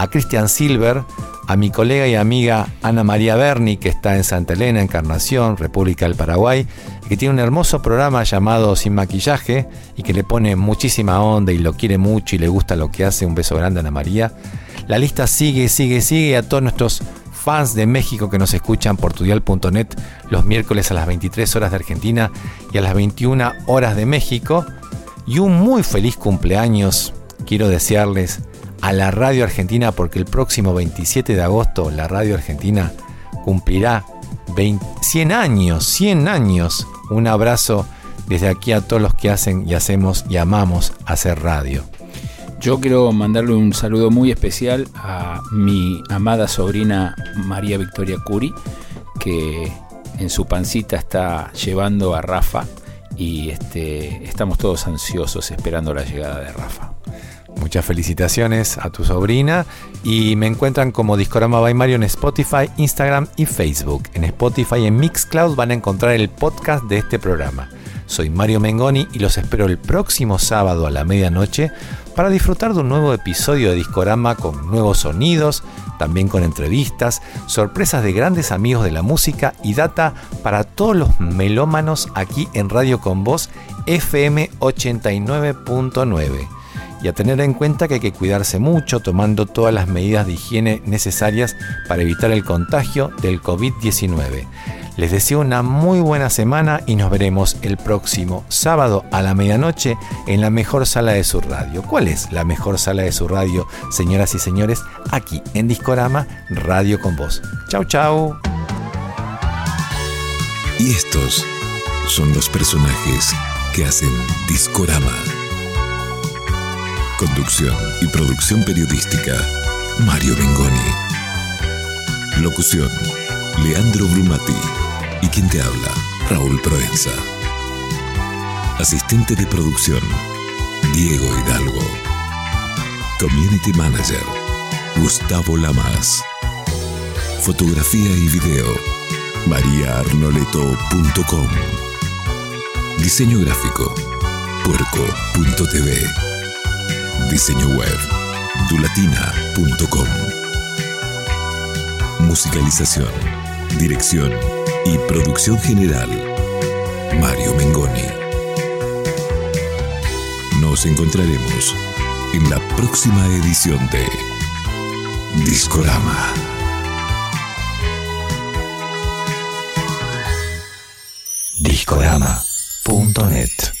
A Cristian Silver, a mi colega y amiga Ana María Berni, que está en Santa Elena, Encarnación, República del Paraguay, que tiene un hermoso programa llamado Sin Maquillaje y que le pone muchísima onda y lo quiere mucho y le gusta lo que hace. Un beso grande a Ana María. La lista sigue, sigue, sigue a todos nuestros fans de México que nos escuchan por tudial.net los miércoles a las 23 horas de Argentina y a las 21 horas de México. Y un muy feliz cumpleaños quiero desearles a la Radio Argentina porque el próximo 27 de agosto la Radio Argentina cumplirá 20 100 años, 100 años. Un abrazo desde aquí a todos los que hacen y hacemos y amamos hacer radio. Yo quiero mandarle un saludo muy especial a mi amada sobrina María Victoria Curi, que en su pancita está llevando a Rafa y este, estamos todos ansiosos esperando la llegada de Rafa. Muchas felicitaciones a tu sobrina y me encuentran como Discorama by Mario en Spotify, Instagram y Facebook. En Spotify y en Mixcloud van a encontrar el podcast de este programa. Soy Mario Mengoni y los espero el próximo sábado a la medianoche para disfrutar de un nuevo episodio de Discorama con nuevos sonidos, también con entrevistas, sorpresas de grandes amigos de la música y data para todos los melómanos aquí en Radio Con Voz FM 89.9 y a tener en cuenta que hay que cuidarse mucho tomando todas las medidas de higiene necesarias para evitar el contagio del COVID-19. Les deseo una muy buena semana y nos veremos el próximo sábado a la medianoche en la mejor sala de su radio. ¿Cuál es la mejor sala de su radio, señoras y señores? Aquí en Discorama Radio con Voz. Chau, chau. Y estos son los personajes que hacen Discorama. Conducción y producción periodística, Mario Bengoni. Locución, Leandro Brumati. Y quien te habla, Raúl Proenza. Asistente de producción, Diego Hidalgo. Community Manager, Gustavo Lamas. Fotografía y video, mariaarnoleto.com. Diseño gráfico, puerco.tv. Diseño web, dulatina.com. Musicalización, dirección y producción general, Mario Mengoni. Nos encontraremos en la próxima edición de Discorama. Discorama.net